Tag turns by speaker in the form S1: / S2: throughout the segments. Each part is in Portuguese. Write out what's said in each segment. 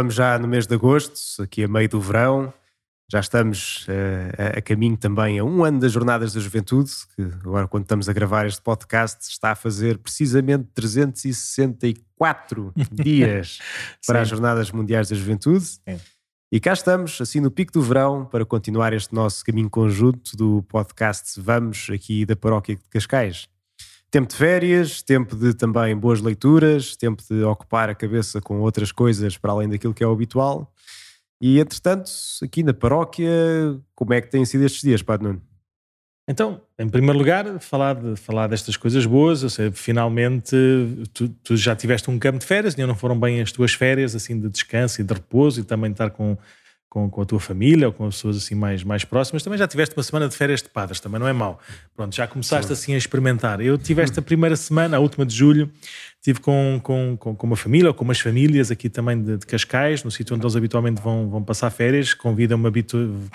S1: estamos já no mês de agosto, aqui a meio do verão. Já estamos uh, a, caminho também a um ano das Jornadas da Juventude, que agora, quando estamos a gravar este podcast, está a fazer precisamente 364 dias para as Jornadas Mundiais da Juventude. Sim. E cá estamos, assim no pico do verão, para continuar este nosso caminho conjunto do podcast Vamos, aqui da Paróquia de Cascais. Tempo de férias, tempo de também boas leituras, tempo de ocupar a cabeça com outras coisas para além daquilo que é o habitual. E entretanto, aqui na paróquia, como é que têm sido estes dias, Padre Nuno?
S2: Então, em primeiro lugar, falar, de, falar destas coisas boas, ou seja, finalmente tu, tu, já tiveste um campo de férias, e não foram bem as tuas férias, assim, de descanso e de repouso, e também estar com, com, com, a tua família ou com as pessoas assim mais, mais próximas. Também já tiveste uma semana de férias de padres, também não é mau. Pronto, já começaste Sim. assim a experimentar. Eu tive esta primeira semana, a última de julho, tive com, com, com, com uma família ou com umas famílias aqui também de, de Cascais, no sítio onde eles habitualmente vão, vão passar férias, convidam-me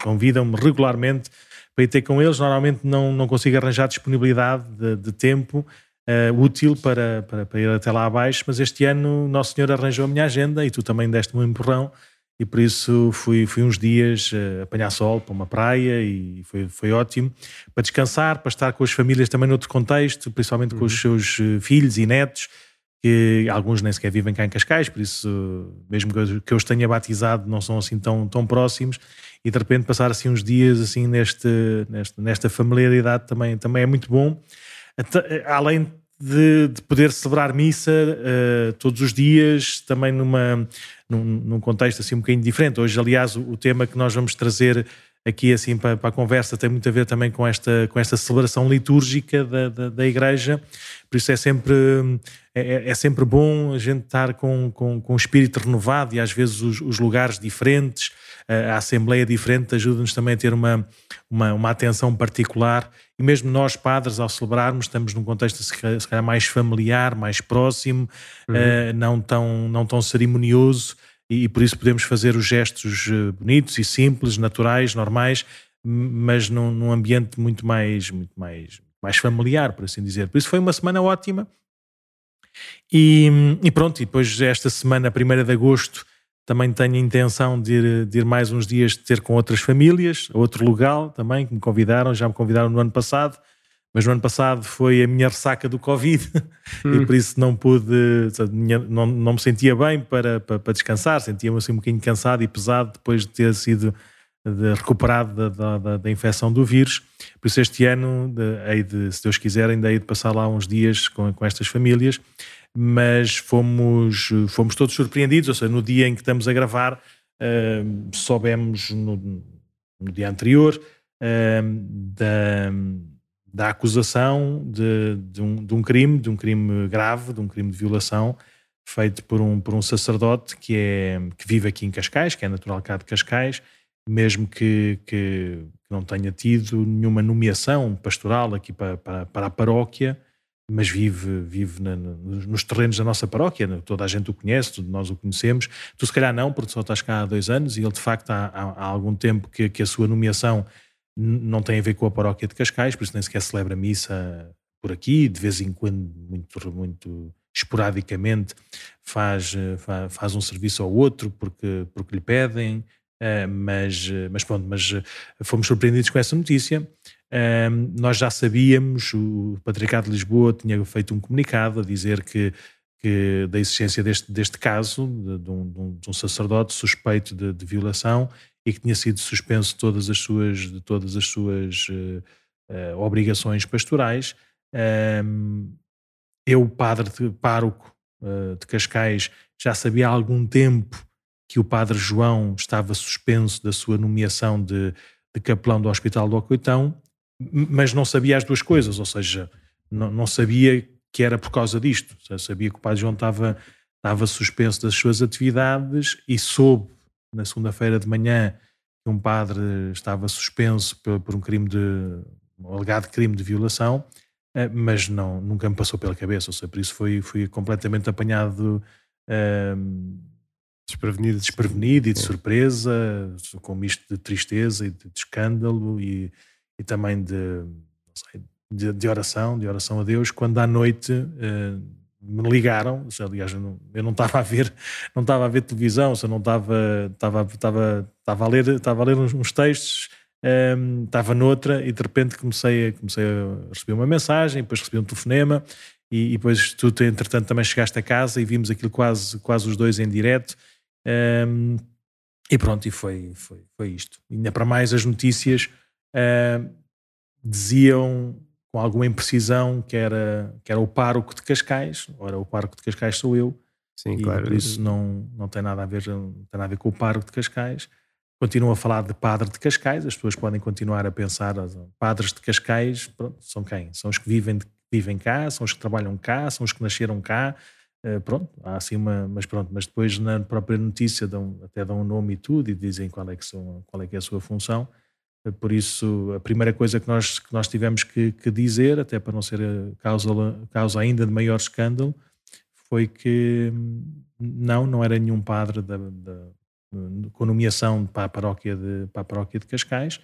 S2: convidam regularmente para ir ter com eles. Normalmente não, não consigo arranjar disponibilidade de, de tempo. Uh, útil para, para, para ir até lá abaixo, mas este ano Nosso Senhor arranjou a minha agenda e tu também deste-me um empurrão e por isso fui, fui uns dias uh, apanhar sol para uma praia e foi, foi ótimo para descansar, para estar com as famílias também noutro contexto, principalmente uhum. com os uhum. seus uh, filhos e netos, que alguns nem sequer vivem cá em Cascais, por isso, mesmo que eu, que eu os tenha batizado, não são assim tão, tão próximos, e de repente passar assim uns dias assim neste, neste, nesta familiaridade também, também é muito bom. Além de, de poder celebrar missa uh, todos os dias, também numa, num, num, contexto assim um bocadinho diferente. Hoje, aliás, o, o, tema que nós vamos trazer aqui assim para, para, a conversa tem muito a ver também com esta, com esta celebração litúrgica da, da, da Igreja, por isso é sempre, é, é, é sempre bom a gente estar com, com, com o espírito renovado e às vezes os, os lugares diferentes, a Assembleia diferente ajuda-nos também a ter uma, uma, uma, atenção particular e mesmo nós padres ao celebrarmos estamos num contexto se calhar mais familiar, mais próximo, uhum. uh, não, tão, não tão cerimonioso e, e, por isso podemos fazer os gestos eh, bonitos e simples, naturais, normais, mas num, num ambiente muito mais, muito mais, mais familiar, por assim dizer. Por isso foi uma semana ótima. E, e pronto, e depois esta semana, primeira de agosto, também tenho a intenção de ir, de ir, mais uns dias de ter com outras famílias, outro lugar também, que me convidaram, já me convidaram no ano passado, mas no ano passado foi a minha ressaca do Covid hum. e por isso não pude, não, não me sentia bem para, para, para descansar, sentia-me assim um bocadinho cansado e pesado depois de ter sido de, recuperado da, da, da, infecção do vírus. Por isso este ano, de, hei de, se Deus quiser, ainda hei de passar lá uns dias com, com estas famílias mas fomos, fomos todos surpreendidos, ou seja, no dia em que estamos a gravar, uh, soubemos no, no, dia anterior uh, da, da acusação de, de, um, de um crime, de um crime grave, de um crime de violação, feito por um, por um sacerdote que, é, que vive aqui em Cascais, que é natural cá de Cascais, mesmo que, que, não tenha tido nenhuma nomeação pastoral aqui para, para, para a paróquia, mas vive, vive na, nos terrenos da nossa paróquia, né? toda a gente o conhece, nós o conhecemos. Tu, se calhar, não, porque só estás cá há dois anos e ele, de facto, há, há, algum tempo que, que, a sua nomeação não tem a ver com a paróquia de Cascais, por isso nem sequer celebra missa por aqui, de vez em quando, muito, muito esporadicamente, faz, faz, um serviço ao outro porque, porque lhe pedem. Uh, mas, mas pronto, mas fomos surpreendidos com essa notícia um, nós já sabíamos, o Patriarcado de Lisboa tinha feito um comunicado a dizer que, que da existência deste, deste caso, de, de, um, de um, sacerdote suspeito de, de, violação e que tinha sido suspenso todas as suas, de todas as suas uh, uh, obrigações pastorais. Um, eu, padre de, pároco uh, de Cascais, já sabia há algum tempo que o padre João estava suspenso da sua nomeação de, de capelão do Hospital do Ocoitão mas não sabia as duas coisas, ou seja, não, não sabia que era por causa disto. Sabia que o Padre João estava, estava suspenso das suas atividades e soube na segunda-feira de manhã que um padre estava suspenso por, por um crime de um alegado crime de violação, eh, mas não, nunca me passou pela cabeça, ou seja, por isso fui, fui completamente apanhado um, desprevenido, desprevenido e de surpresa, com um misto de tristeza e de, de escândalo e e também de, sei, de, de, oração, de oração a Deus, quando à noite uh, me ligaram, aliás, eu não, estava a ver, não estava a ver televisão, eu não estava, estava, estava, estava a ler, estava a ler uns, uns textos, ehm, estava noutra e de repente comecei a, comecei a receber uma mensagem, depois recebi um telefonema e, e depois tu, entretanto, também chegaste a casa e vimos aquilo quase, quase os dois em direto. Ehm, e pronto, e foi, foi, foi isto. E ainda para mais as notícias uh, diziam com alguma imprecisão que era, que era o pároco de Cascais. Ora, o pároco de Cascais sou eu. Sim, claro. Por isso não, não, tem nada a ver, não tem nada a ver com o pároco de Cascais. Continuo a falar de padre de Cascais, as pessoas podem continuar a pensar, padres de Cascais, pronto, são quem? São os que vivem, vivem cá, são os que trabalham cá, são os que nasceram cá, uh, pronto, há assim uma, mas pronto, mas depois na própria notícia dão, até dão um nome e tudo e dizem qual é que, são, qual é, que é a sua função, por isso, a primeira coisa que nós, que nós tivemos que, que dizer, até para não ser causa, causa ainda de maior escândalo, foi que não, não era nenhum padre da, da, com nomeação para a paróquia de, para a paróquia de Cascais.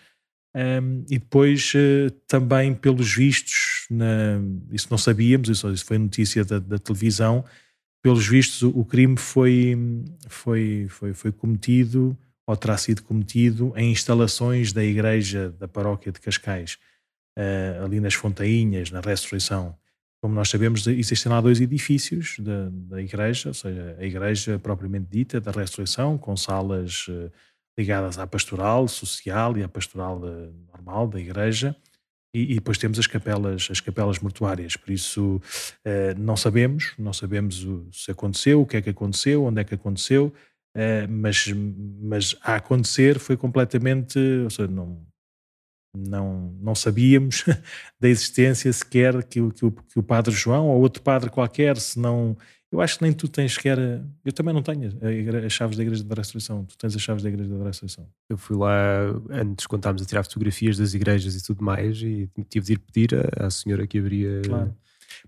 S2: Um, e depois uh, também pelos vistos, na, isso não sabíamos, isso, isso foi notícia da, da, televisão, pelos vistos o, o crime foi, foi, foi, foi cometido ou terá sido cometido em instalações da igreja da paróquia de Cascais, uh, ali nas Fontainhas, na Ressurreição. Como nós sabemos, existem lá dois edifícios da, da igreja, ou seja, a igreja propriamente dita da Ressurreição, com salas uh, ligadas à pastoral social e à pastoral uh, normal da igreja, e, e, depois temos as capelas, as capelas mortuárias. Por isso, não sabemos, não sabemos o, se aconteceu, o que é que aconteceu, onde é que aconteceu, Uh, mas, mas a acontecer foi completamente, ou seja, não, não, não sabíamos da existência sequer que, que, o, que o padre João ou outro padre qualquer, se não, eu acho que nem tu tens sequer, eu também não tenho as chaves da Igreja da Restauração, tu tens as chaves da Igreja da Restauração.
S1: Eu fui lá antes quando estávamos a tirar fotografias das igrejas e tudo mais e tive de ir pedir à, senhora que abria. Claro.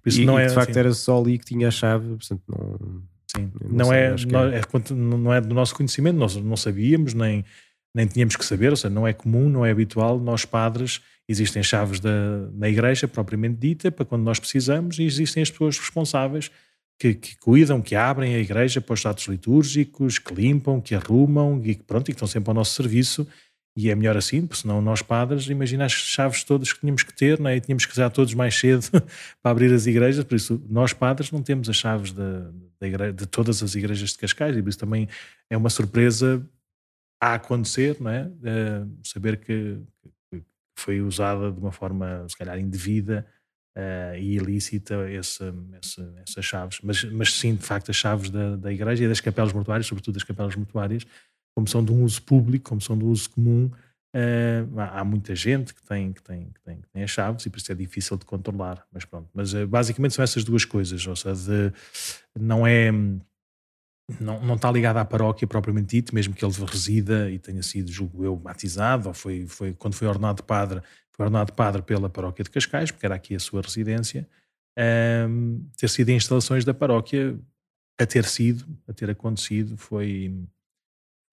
S1: Por isso e, não é, de facto assim. era só ali que tinha a chave, portanto não
S2: Sim, não, não, é, não, é. é, não é do nosso conhecimento, nós não sabíamos, nem, nem tínhamos que saber, ou seja, não é comum, não é habitual, nós padres, existem chaves da, na igreja propriamente dita, para quando nós precisamos, e existem as pessoas responsáveis que, que, cuidam, que abrem a igreja para os atos litúrgicos, que limpam, que arrumam, e, pronto, e que estão sempre ao nosso serviço, e é melhor assim, porque senão nós padres, imagina as chaves todas que tínhamos que ter, né? e tínhamos que usar todos mais cedo para abrir as igrejas, por isso nós padres não temos as chaves de, de, igreja, de, todas as igrejas de Cascais, e por isso também é uma surpresa a acontecer, não é? Uh, saber que, que, foi usada de uma forma, se calhar, indevida uh, e ilícita essa, essa, essas chaves, mas, mas sim, de facto, as chaves da, da igreja e das capelas mortuárias, sobretudo das capelas mortuárias, como são de um uso público, como são de um uso comum, uh, há muita gente que tem, que, tem, que, tem, que tem as chaves e por isso é difícil de controlar. Mas pronto, mas uh, basicamente são essas duas coisas, ou seja, de, não é. Não, não está ligado à paróquia propriamente dito, mesmo que ele resida e tenha sido, julgo eu, batizado, ou foi, foi quando foi ordenado padre, foi ordenado padre pela paróquia de Cascais, porque era aqui a sua residência, um, ehm, ter sido em instalações da paróquia, a ter sido, a ter acontecido, foi,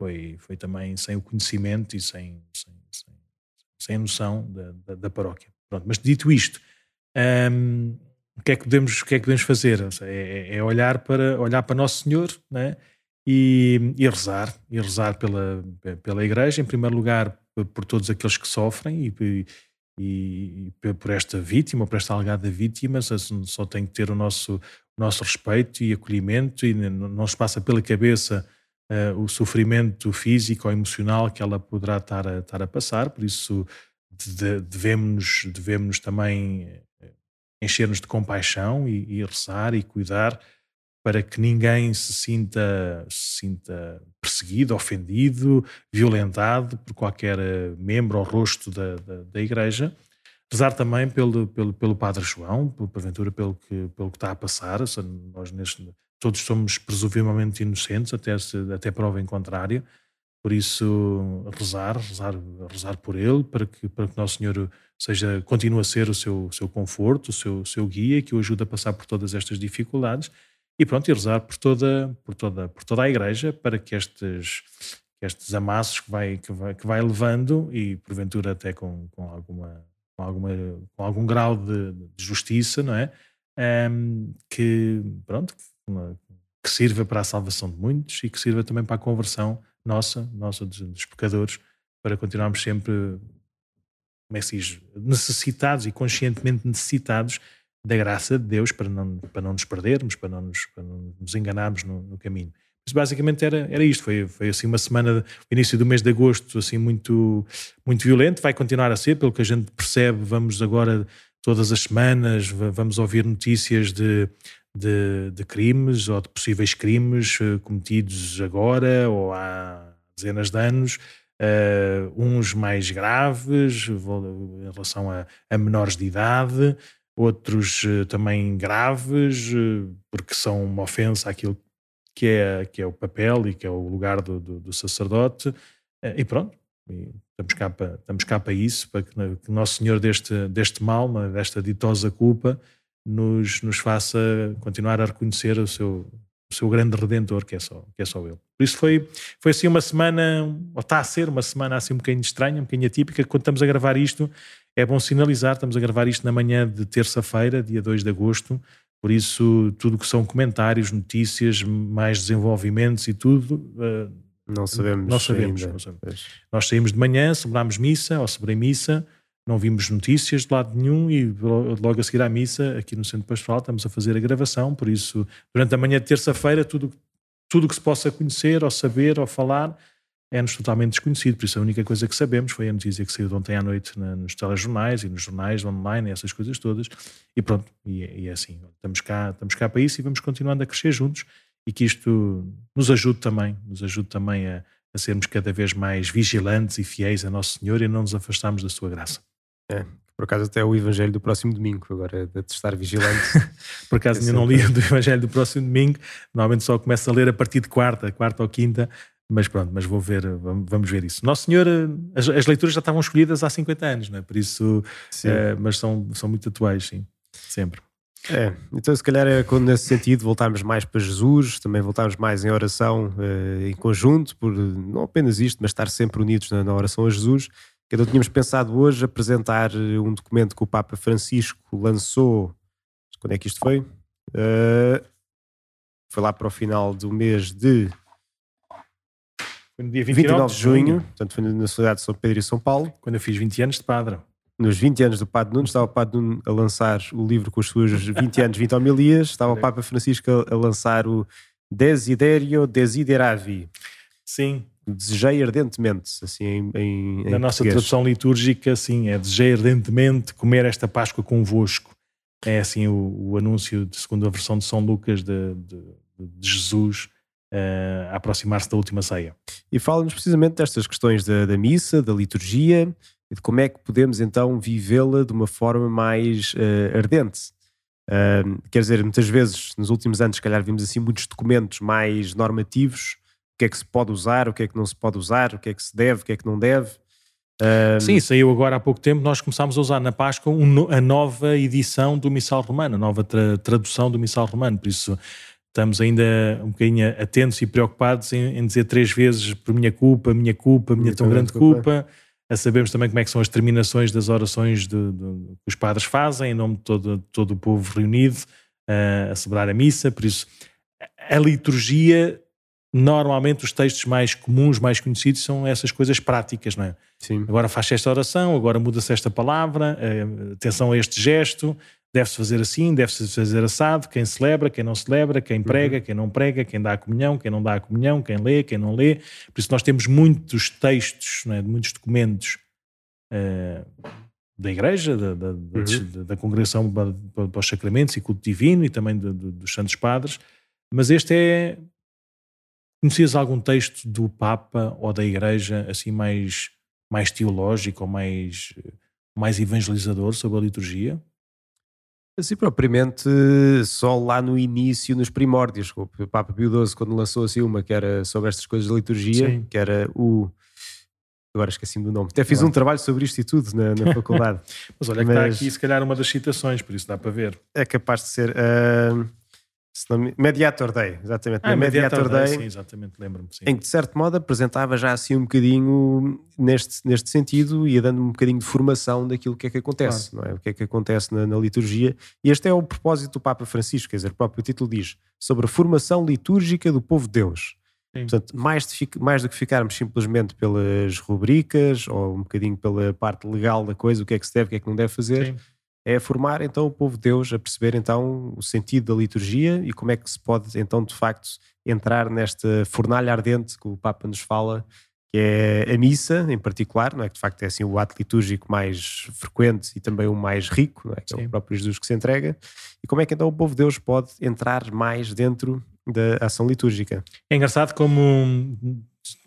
S2: foi, foi também sem o conhecimento e sem, sem, sem, sem noção da, da, da, paróquia. Pronto, mas dito isto, um, o, que é que podemos, o que é que podemos fazer? É, é olhar, para, olhar para Nosso Senhor né? e, e rezar, e rezar pela, pela Igreja, em primeiro lugar por todos aqueles que sofrem e, e, e por esta vítima, por esta alegada vítima, só, tem que ter o nosso, o nosso respeito e acolhimento e não se passa pela cabeça o sofrimento físico ou emocional que ela poderá estar a, estar a passar, por isso de, devemos, devemos também eh, encher-nos de compaixão e, e, rezar e cuidar para que ninguém se sinta, se sinta perseguido, ofendido, violentado por qualquer eh, membro ou rosto da, da, da Igreja. Rezar também pelo, pelo, pelo Padre João, porventura pelo que, pelo que está a passar. Nós neste, todos somos presumivelmente inocentes, até, até prova em contrário. Por isso, rezar, rezar, rezar por ele, para que, para que Nosso Senhor seja, continue a ser o seu, seu conforto, o seu, seu guia, que o ajude a passar por todas estas dificuldades. E pronto, e rezar por toda, por toda, por toda a Igreja, para que estes, estes amassos que vai, que, vai, que vai levando, e porventura até com, com, alguma, com, alguma, com algum grau de, de justiça, não é? um, que, pronto, que sirva para a salvação de muitos e que sirva também para a conversão nossa, nossa dos, dos pecadores, para continuarmos sempre, como é que se diz, necessitados e conscientemente necessitados da graça de Deus para não, para não nos perdermos, para não nos, para não nos enganarmos no, no caminho. Mas basicamente era, era isto, foi, foi assim uma semana, o início do mês de agosto, assim muito, muito violento, vai continuar a ser, pelo que a gente percebe, vamos agora todas as semanas, vamos ouvir notícias de, de, de crimes ou de possíveis crimes uh, cometidos agora ou há dezenas de anos, uh, uns mais graves em relação a, a menores de idade, outros uh, também graves, porque são uma ofensa àquilo que é, que é o papel e que é o lugar do, do, do sacerdote, e pronto. E estamos, cá para, estamos cá para isso, para que, que Nosso Senhor deste, deste mal, desta ditosa culpa, nos, nos faça continuar a reconhecer o seu, o seu grande redentor, que é só, que é só Ele. Por isso foi, foi assim uma semana, ou está a ser uma semana assim um bocadinho estranha, um bocadinho atípica. Quando estamos a gravar isto, é bom sinalizar, estamos a gravar isto na manhã de terça-feira, dia 2 de agosto, por isso tudo que são comentários, notícias, mais desenvolvimentos e tudo...
S1: Uh, não sabemos,
S2: não sabemos. Não sabemos. Nós saímos de manhã, celebrámos missa, ou celebrei missa, não vimos notícias de lado nenhum e logo a seguir à missa, aqui no Centro Pastoral, estamos a fazer a gravação, por isso, durante a manhã de terça-feira, tudo tudo que se possa conhecer, ou saber, ou falar, é-nos totalmente desconhecido. Por isso, a única coisa que sabemos foi a notícia que saiu de ontem à noite na, nos telejornais e nos jornais online, essas coisas todas. E pronto, e, e é assim. Estamos cá, estamos cá para isso e vamos continuando a crescer juntos e que isto nos ajude também, nos ajude também a, a sermos cada vez mais vigilantes e fiéis a Nosso Senhor e não nos afastarmos da Sua graça.
S1: É, por acaso até o Evangelho do próximo domingo, agora de estar vigilante.
S2: por acaso é ainda não li do Evangelho do próximo domingo, normalmente só começo a ler a partir de quarta, quarta ou quinta, mas pronto, mas vou ver, vamos ver isso. Nosso Senhor, as, as leituras já estavam escolhidas há 50 anos, não é? Por isso, é, mas são, são muito atuais, sim, sempre.
S1: É, então se calhar é quando nesse sentido voltarmos mais para Jesus, também voltarmos mais em oração eh, em conjunto, por não apenas isto, mas estar sempre unidos na, na oração a Jesus que não tínhamos pensado hoje apresentar eh, um documento que o Papa Francisco lançou. Quando é que isto foi? Uh, foi lá para o final do mês de.
S2: Foi no dia 29, 29 de junho, junho,
S1: portanto foi na cidade de São Pedro e São Paulo.
S2: Quando eu fiz 20 anos de padre.
S1: Nos 20 anos do Padre Nuno, estava o Padre Nuno a lançar o livro com os seus 20 anos, 20 homilias, estava o Papa Francisco a, a lançar o Desiderio Desideravi.
S2: Sim,
S1: desejei ardentemente, assim em, em
S2: Na nossa tradução litúrgica, sim, é desejei ardentemente comer esta Páscoa convosco. É assim o, o anúncio, de, segundo a versão de São Lucas, de, de, de Jesus uh, a aproximar-se da última ceia.
S1: E fala-nos precisamente destas questões da, da, missa, da liturgia, e de como é que podemos então vivê-la de uma forma mais uh, ardente. Uh, quer dizer, muitas vezes, nos últimos anos, se calhar vimos assim muitos documentos mais normativos, que é que se pode usar, o que é que não se pode usar, o que é que se deve, o que é que não deve.
S2: Um... Sim, saiu agora há pouco tempo. Nós começámos a usar na Páscoa a nova edição do Missal Romano, a nova tra tradução do Missal Romano. Por isso estamos ainda um bocadinho atentos e preocupados em, em dizer três vezes por minha culpa, minha culpa, minha, minha tão grande culpa. culpa. A sabermos também como é que são as terminações das orações de, de, que os padres fazem, em nome de todo, todo o povo reunido uh, a celebrar a missa. Por isso, a liturgia normalmente os textos mais comuns, mais conhecidos, são essas coisas práticas, não é?
S1: Sim.
S2: Agora faz esta oração, agora muda-se esta palavra, eh, atenção a este gesto, deve-se fazer assim, deve-se fazer assado, quem celebra, quem não celebra, quem prega, uhum. quem não prega, quem dá a comunhão, quem não dá a comunhão, quem lê, quem não lê. Por isso nós temos muitos textos, não é? muitos documentos uh, da Igreja, da, da, uhum. da Congregação para, para, os Sacramentos e Culto Divino e também de, de, dos Santos Padres, mas este é Conhecias algum texto do Papa ou da Igreja assim mais, mais teológico ou mais, mais evangelizador sobre a liturgia?
S1: Assim, propriamente, só lá no início, nos primórdios. O Papa Pio XII, quando lançou assim uma que era sobre estas coisas de liturgia, Sim. que era o. Agora esqueci-me do nome. Até fiz um trabalho sobre isto e tudo na, na faculdade.
S2: Mas olha, que está aqui, se calhar, uma das citações, por isso dá para ver.
S1: É capaz de ser. Uh Mediator Day, exatamente.
S2: Ah, Mediator, Mediator Day, Day, sim, exatamente, lembro-me.
S1: Em que, de certo modo, apresentava já assim um bocadinho neste, neste sentido, ia dando um bocadinho de formação daquilo que é que acontece, claro. não é? O que é que acontece na, na, liturgia. E este é o propósito do Papa Francisco, quer dizer, o próprio título diz sobre a formação litúrgica do povo de Deus. Sim. Portanto, mais, de, mais do que ficarmos simplesmente pelas rubricas ou um bocadinho pela parte legal da coisa, o que é que se deve, o que é que não deve fazer. Sim é formar então o povo de Deus a perceber então o sentido da liturgia e como é que se pode então de facto entrar nesta fornalha ardente que o Papa nos fala, que é a missa em particular, não é que de facto é assim o ato litúrgico mais frequente e também o mais rico, não é? que Sim. é o próprio Jesus que se entrega, e como é que então o povo de Deus pode entrar mais dentro da ação litúrgica.
S2: É engraçado como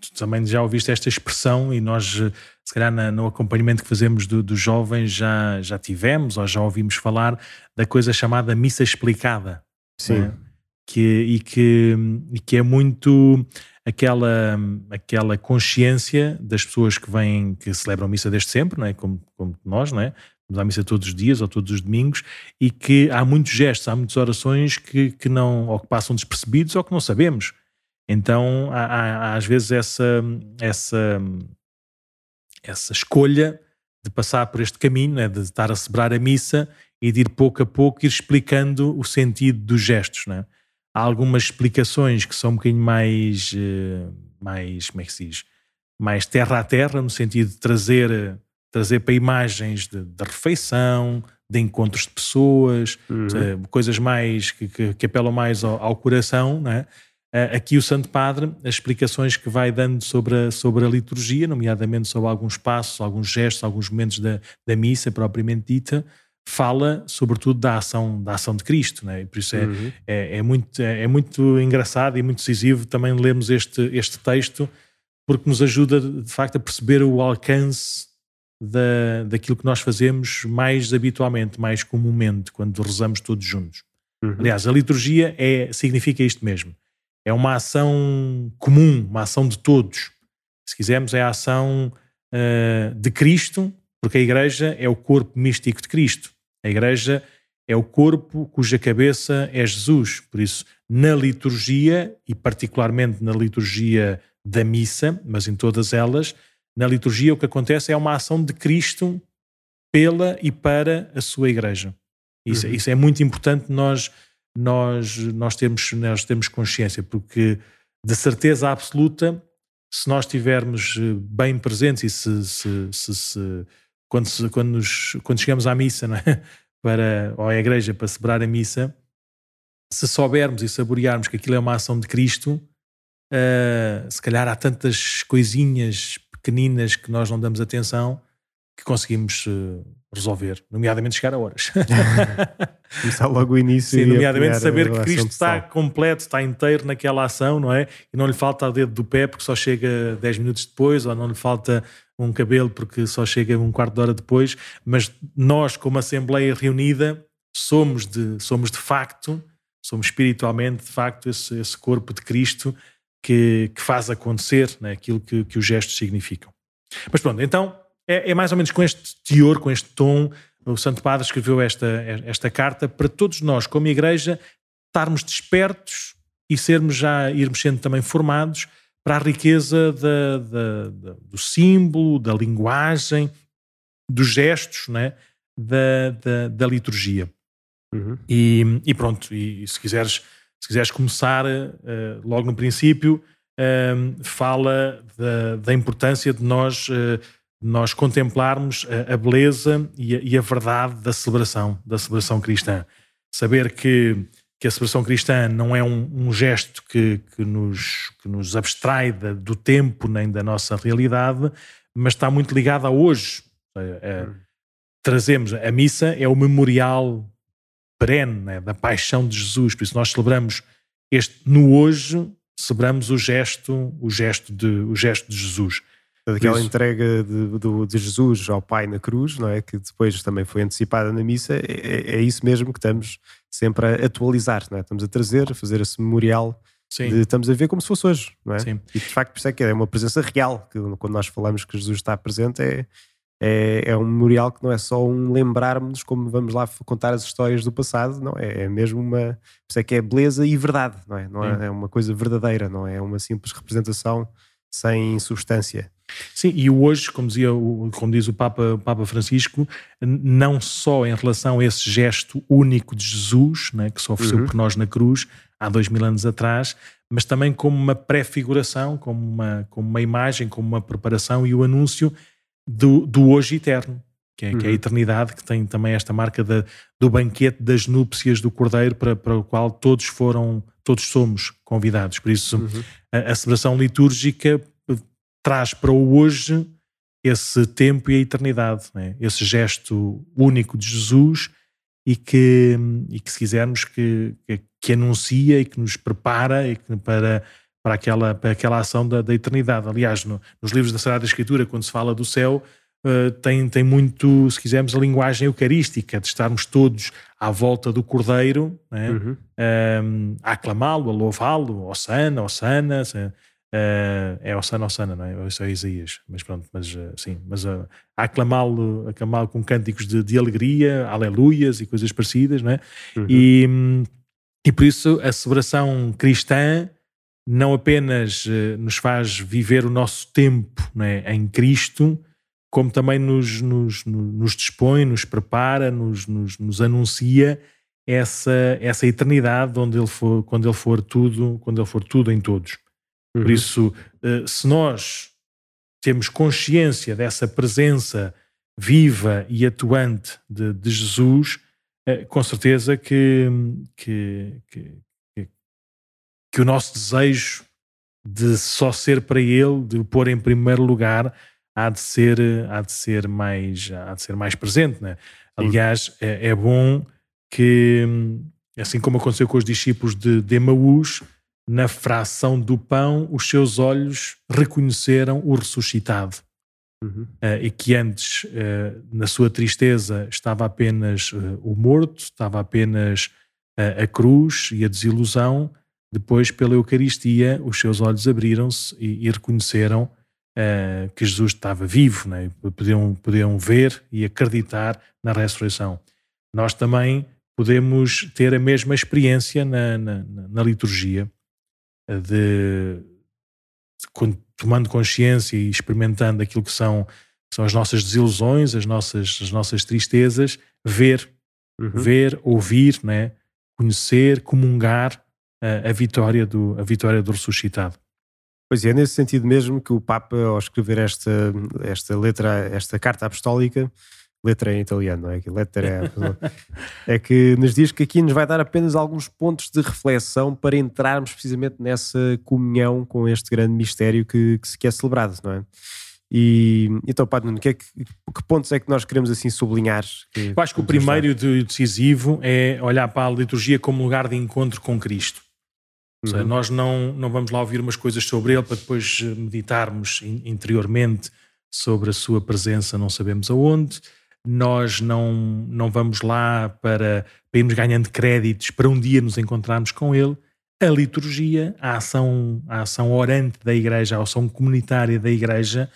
S2: tu também já ouviste esta expressão e nós, se calhar, na, no acompanhamento que fazemos do, dos jovens, já, já tivemos ou já ouvimos falar da coisa chamada missa explicada.
S1: Sim. Né?
S2: Que, e, que, e que é muito aquela, aquela consciência das pessoas que vêm, que celebram missa desde sempre, não é? como, como nós, não é? Vamos à missa todos os dias ou todos os domingos e que há muitos gestos, há muitas orações que, que não, ou que passam despercebidos ou que não sabemos. Então há, há, às vezes essa, essa, essa escolha de passar por este caminho, né, de estar a celebrar a missa e de ir pouco a pouco ir explicando o sentido dos gestos. Né? Há algumas explicações que são um bocadinho mais, eh, mais como é que se diz? Mais terra a terra, no sentido de trazer, trazer para imagens de, de refeição, de encontros de pessoas, uhum. de, coisas mais que, que, que, apelam mais ao, ao coração, né? Aqui o Santo Padre, as explicações que vai dando sobre a, sobre a liturgia, nomeadamente sobre alguns passos, alguns gestos, alguns momentos da, da missa propriamente dita, fala sobretudo da ação, da ação de Cristo, né? e por isso é, uhum. é, é, muito, é, é, muito engraçado e muito decisivo também lermos este, este texto, porque nos ajuda de facto a perceber o alcance da, daquilo que nós fazemos mais habitualmente, mais comumente, quando rezamos todos juntos. Uhum. Aliás, a liturgia é, significa isto mesmo é uma ação comum, uma ação de todos. Se quisermos, é a ação uh, de Cristo, porque a Igreja é o corpo místico de Cristo. A Igreja é o corpo cuja cabeça é Jesus. Por isso, na liturgia, e particularmente na liturgia da missa, mas em todas elas, na liturgia o que acontece é uma ação de Cristo pela e para a sua Igreja. Isso, uhum. isso é muito importante nós nós, nós, temos, nós temos consciência, porque de certeza absoluta, se nós estivermos eh, bem presentes e se, se, se, se quando, quando, nos, quando chegamos à missa, é? para, ou à igreja para celebrar a missa, se soubermos e saborearmos que aquilo é uma ação de Cristo, uh, se calhar há tantas coisinhas pequeninas que nós não damos atenção que conseguimos uh, resolver, nomeadamente chegar a horas.
S1: Começar logo o início.
S2: Sim, nomeadamente saber que Cristo está completo, está inteiro naquela ação, não é? E não lhe falta o dedo do pé porque só chega 10 minutos depois, ou não lhe falta um cabelo porque só chega um quarto de hora depois, mas nós, como Assembleia reunida, somos de, somos de facto, somos espiritualmente, de facto, esse, esse corpo de Cristo que, que faz acontecer né, aquilo que, que os gestos significam. Mas pronto, então é, é, mais ou menos com este teor, com este tom, o Santo Padre escreveu esta, esta carta para todos nós, como igreja, estarmos despertos e sermos já, irmos sendo também formados para a riqueza da, da, da, do símbolo, da linguagem, dos gestos, né? da, liturgia. Uhum. E, e, pronto, e, e, se, quiseres, se quiseres começar uh, logo no princípio, uh, fala da, da importância de nós uh, nós contemplarmos a, a beleza e a, e a, verdade da celebração, da celebração cristã. Saber que, que a celebração cristã não é um, um gesto que, que, nos, que nos abstrai da, do tempo nem da nossa realidade, mas está muito ligada a hoje. É, hum. Trazemos a missa, é o memorial perene né, da paixão de Jesus, por isso nós celebramos este no hoje, celebramos o gesto, o gesto de, o gesto de Jesus.
S1: Daquela entrega de, de, de, Jesus ao Pai na cruz, não é? Que depois também foi antecipada na missa, é, é, é isso mesmo que estamos sempre a atualizar, não é? Estamos a trazer, a fazer esse memorial. De, estamos a ver como se fosse hoje, não é? Sim. E de facto, por isso é que é uma presença real, que quando nós falamos que Jesus está presente, é, é, é um memorial que não é só um lembrarmos como vamos lá contar as histórias do passado, não é, é mesmo uma, isso é que é beleza e verdade, não é? Não é, é uma coisa verdadeira, não é uma simples representação sem substância.
S2: Sim, e hoje, como, dizia, como diz o Papa, o Papa Francisco, não só em relação a esse gesto único de Jesus, né, que se ofereceu uhum. por nós na cruz há dois mil anos atrás, mas também como uma prefiguração, como uma, como uma imagem, como uma preparação e o anúncio do, do hoje eterno, que é, uhum. que é, a uhum. eternidade, que tem também esta marca da, do banquete das núpcias do Cordeiro, para, para o qual todos foram, todos somos convidados. Por isso, uhum. a, a, celebração litúrgica traz para o hoje esse tempo e a eternidade, né? esse gesto único de Jesus e que, e que se quisermos, que, que, que anuncia e que nos prepara e que, para, para, aquela, para aquela ação da, da eternidade. Aliás, no, nos livros da Sagrada Escritura, quando se fala do céu, uh, tem, tem muito, se quisermos, a linguagem eucarística, de estarmos todos à volta do Cordeiro, né? uhum. um, a aclamá-lo, a louvá-lo, Osana, Osana, Uh, é Osana Osana, não é? Isso é Isaías, mas pronto, mas uh, sim, mas uh, a aclamá-lo aclamá com cânticos de, de, alegria, aleluias e coisas parecidas, não é? Uhum. E, e por isso a celebração cristã não apenas nos faz viver o nosso tempo é? em Cristo, como também nos, nos, nos dispõe, nos prepara, nos, nos, nos anuncia essa, essa eternidade onde ele for, quando ele for tudo, quando ele for tudo em todos. Uhum. Por isso, eh, se nós temos consciência dessa presença viva e atuante de, de Jesus, eh, com certeza que, que, que, que, o nosso desejo de só ser para Ele, de o pôr em primeiro lugar, há de ser, há de ser, mais, há de ser mais presente. Né? Aliás, é, é bom que, assim como aconteceu com os discípulos de, de Emaús, na fração do pão, os seus olhos reconheceram o ressuscitado. Uhum. Uh, e que antes, uh, na sua tristeza, estava apenas uh, o morto, estava apenas a cruz e a desilusão. Depois, pela Eucaristia, os seus olhos abriram-se e, e, reconheceram que Jesus estava vivo, né? podiam, podiam ver e acreditar na ressurreição. Nós também podemos ter a mesma experiência na, na, na liturgia de, de, tomando consciência e experimentando aquilo que são, que são as nossas desilusões, as nossas, as nossas tristezas, ver, uhum. ver, ouvir, né? conhecer, comungar a, a, vitória do, a vitória do ressuscitado.
S1: Pois é, é nesse sentido mesmo que o Papa, ao escrever esta, esta letra, esta carta apostólica, letra em italiano, não é? Letra é, é que nos diz que aqui nos vai dar apenas alguns pontos de reflexão para entrarmos precisamente nessa comunhão com este grande mistério que, que se quer celebrado, não é? E então, Padre Nuno, que, é que, que, pontos é que nós queremos assim sublinhar?
S2: Que, Eu acho que o primeiro de decisivo é olhar para a liturgia como lugar de encontro com Cristo. Uhum. Seja, nós não, não vamos lá ouvir umas coisas sobre ele para depois meditarmos interiormente sobre a sua presença, não sabemos aonde nós não, não vamos lá para, para irmos ganhando créditos para um dia nos encontrarmos com Ele. A liturgia, a ação, a ação orante da Igreja, a ação comunitária da Igreja,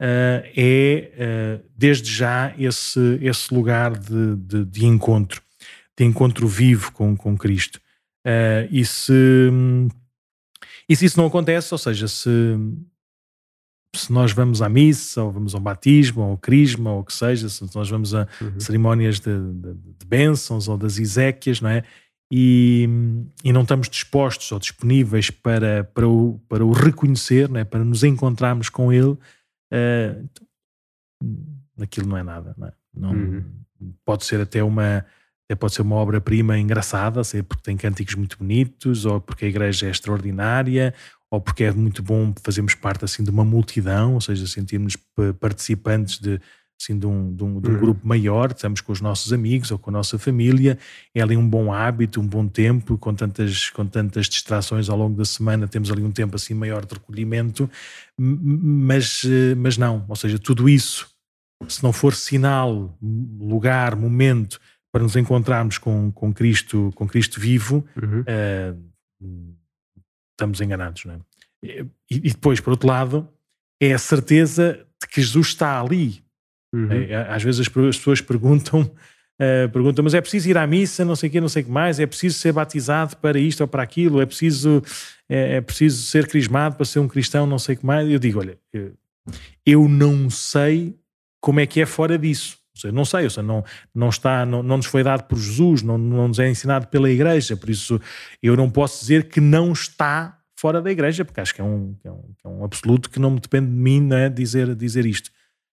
S2: uh, é uh, desde já esse, esse lugar de, de, de, encontro, de encontro vivo com, com Cristo. Uh, e, se, e se isso não acontece, ou seja, se, se nós vamos à missa, ou vamos ao batismo, ou ao crisma, ou o que seja, se nós vamos a uhum. cerimónias de, de, de, bênçãos ou das Ezequias, não é? E, e não estamos dispostos ou disponíveis para, para, o, para o reconhecer, não é? para nos encontrarmos com ele, uh, aquilo não é nada. Não, é? não uhum. Pode ser até uma, pode ser uma obra-prima engraçada, seja porque tem cânticos muito bonitos, ou porque a igreja é extraordinária, ou porque é muito bom fazermos parte assim de uma multidão, ou seja, sentirmos participantes de, assim, de, um, de, um, de um uhum. grupo maior, estamos com os nossos amigos ou com a nossa família, é ali um bom hábito, um bom tempo, com tantas, com tantas distrações ao longo da semana, temos ali um tempo assim maior de recolhimento, mas, mas não, ou seja, tudo isso, se não for sinal, lugar, momento para nos encontrarmos com, com, Cristo, com Cristo vivo, uhum. uh, estamos enganados. Não é? e, e depois, por outro lado, é a certeza de que Jesus está ali. Uhum. É, às vezes as pessoas perguntam, uh, perguntam, mas é preciso ir à missa, não sei o quê, não sei o que mais, é preciso ser batizado para isto ou para aquilo, é preciso, é, é preciso ser crismado para ser um cristão, não sei o que mais. Eu digo, olha, eu não sei como é que é fora disso. Eu não sei, seja, não, não, está, não, não nos foi dado por Jesus, não, não nos é ensinado pela Igreja, por isso eu não posso dizer que não está fora da Igreja, porque acho que é um, é um, é um absoluto que não me depende de mim não é, dizer, dizer isto.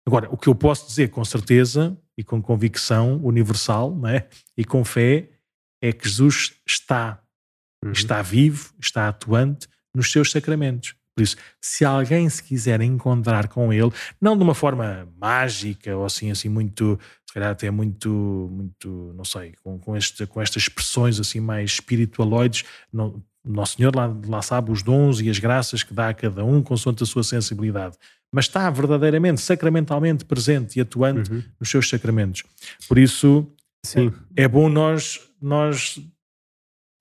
S2: Agora, o que eu posso dizer com certeza e com convicção universal não é, e com fé é que Jesus está, uhum. está vivo, está atuante nos seus sacramentos. Por isso, se alguém se quiser encontrar com ele, não de uma forma mágica ou assim, assim muito, se calhar até muito, muito, não sei, com, com, este, com estas expressões assim mais espiritualoides, não, Nosso Senhor lá, lá sabe os dons e as graças que dá a cada um consoante a sua sensibilidade, mas está verdadeiramente, sacramentalmente presente e atuante uhum. nos seus sacramentos. Por isso, Sim. É, é bom nós, nós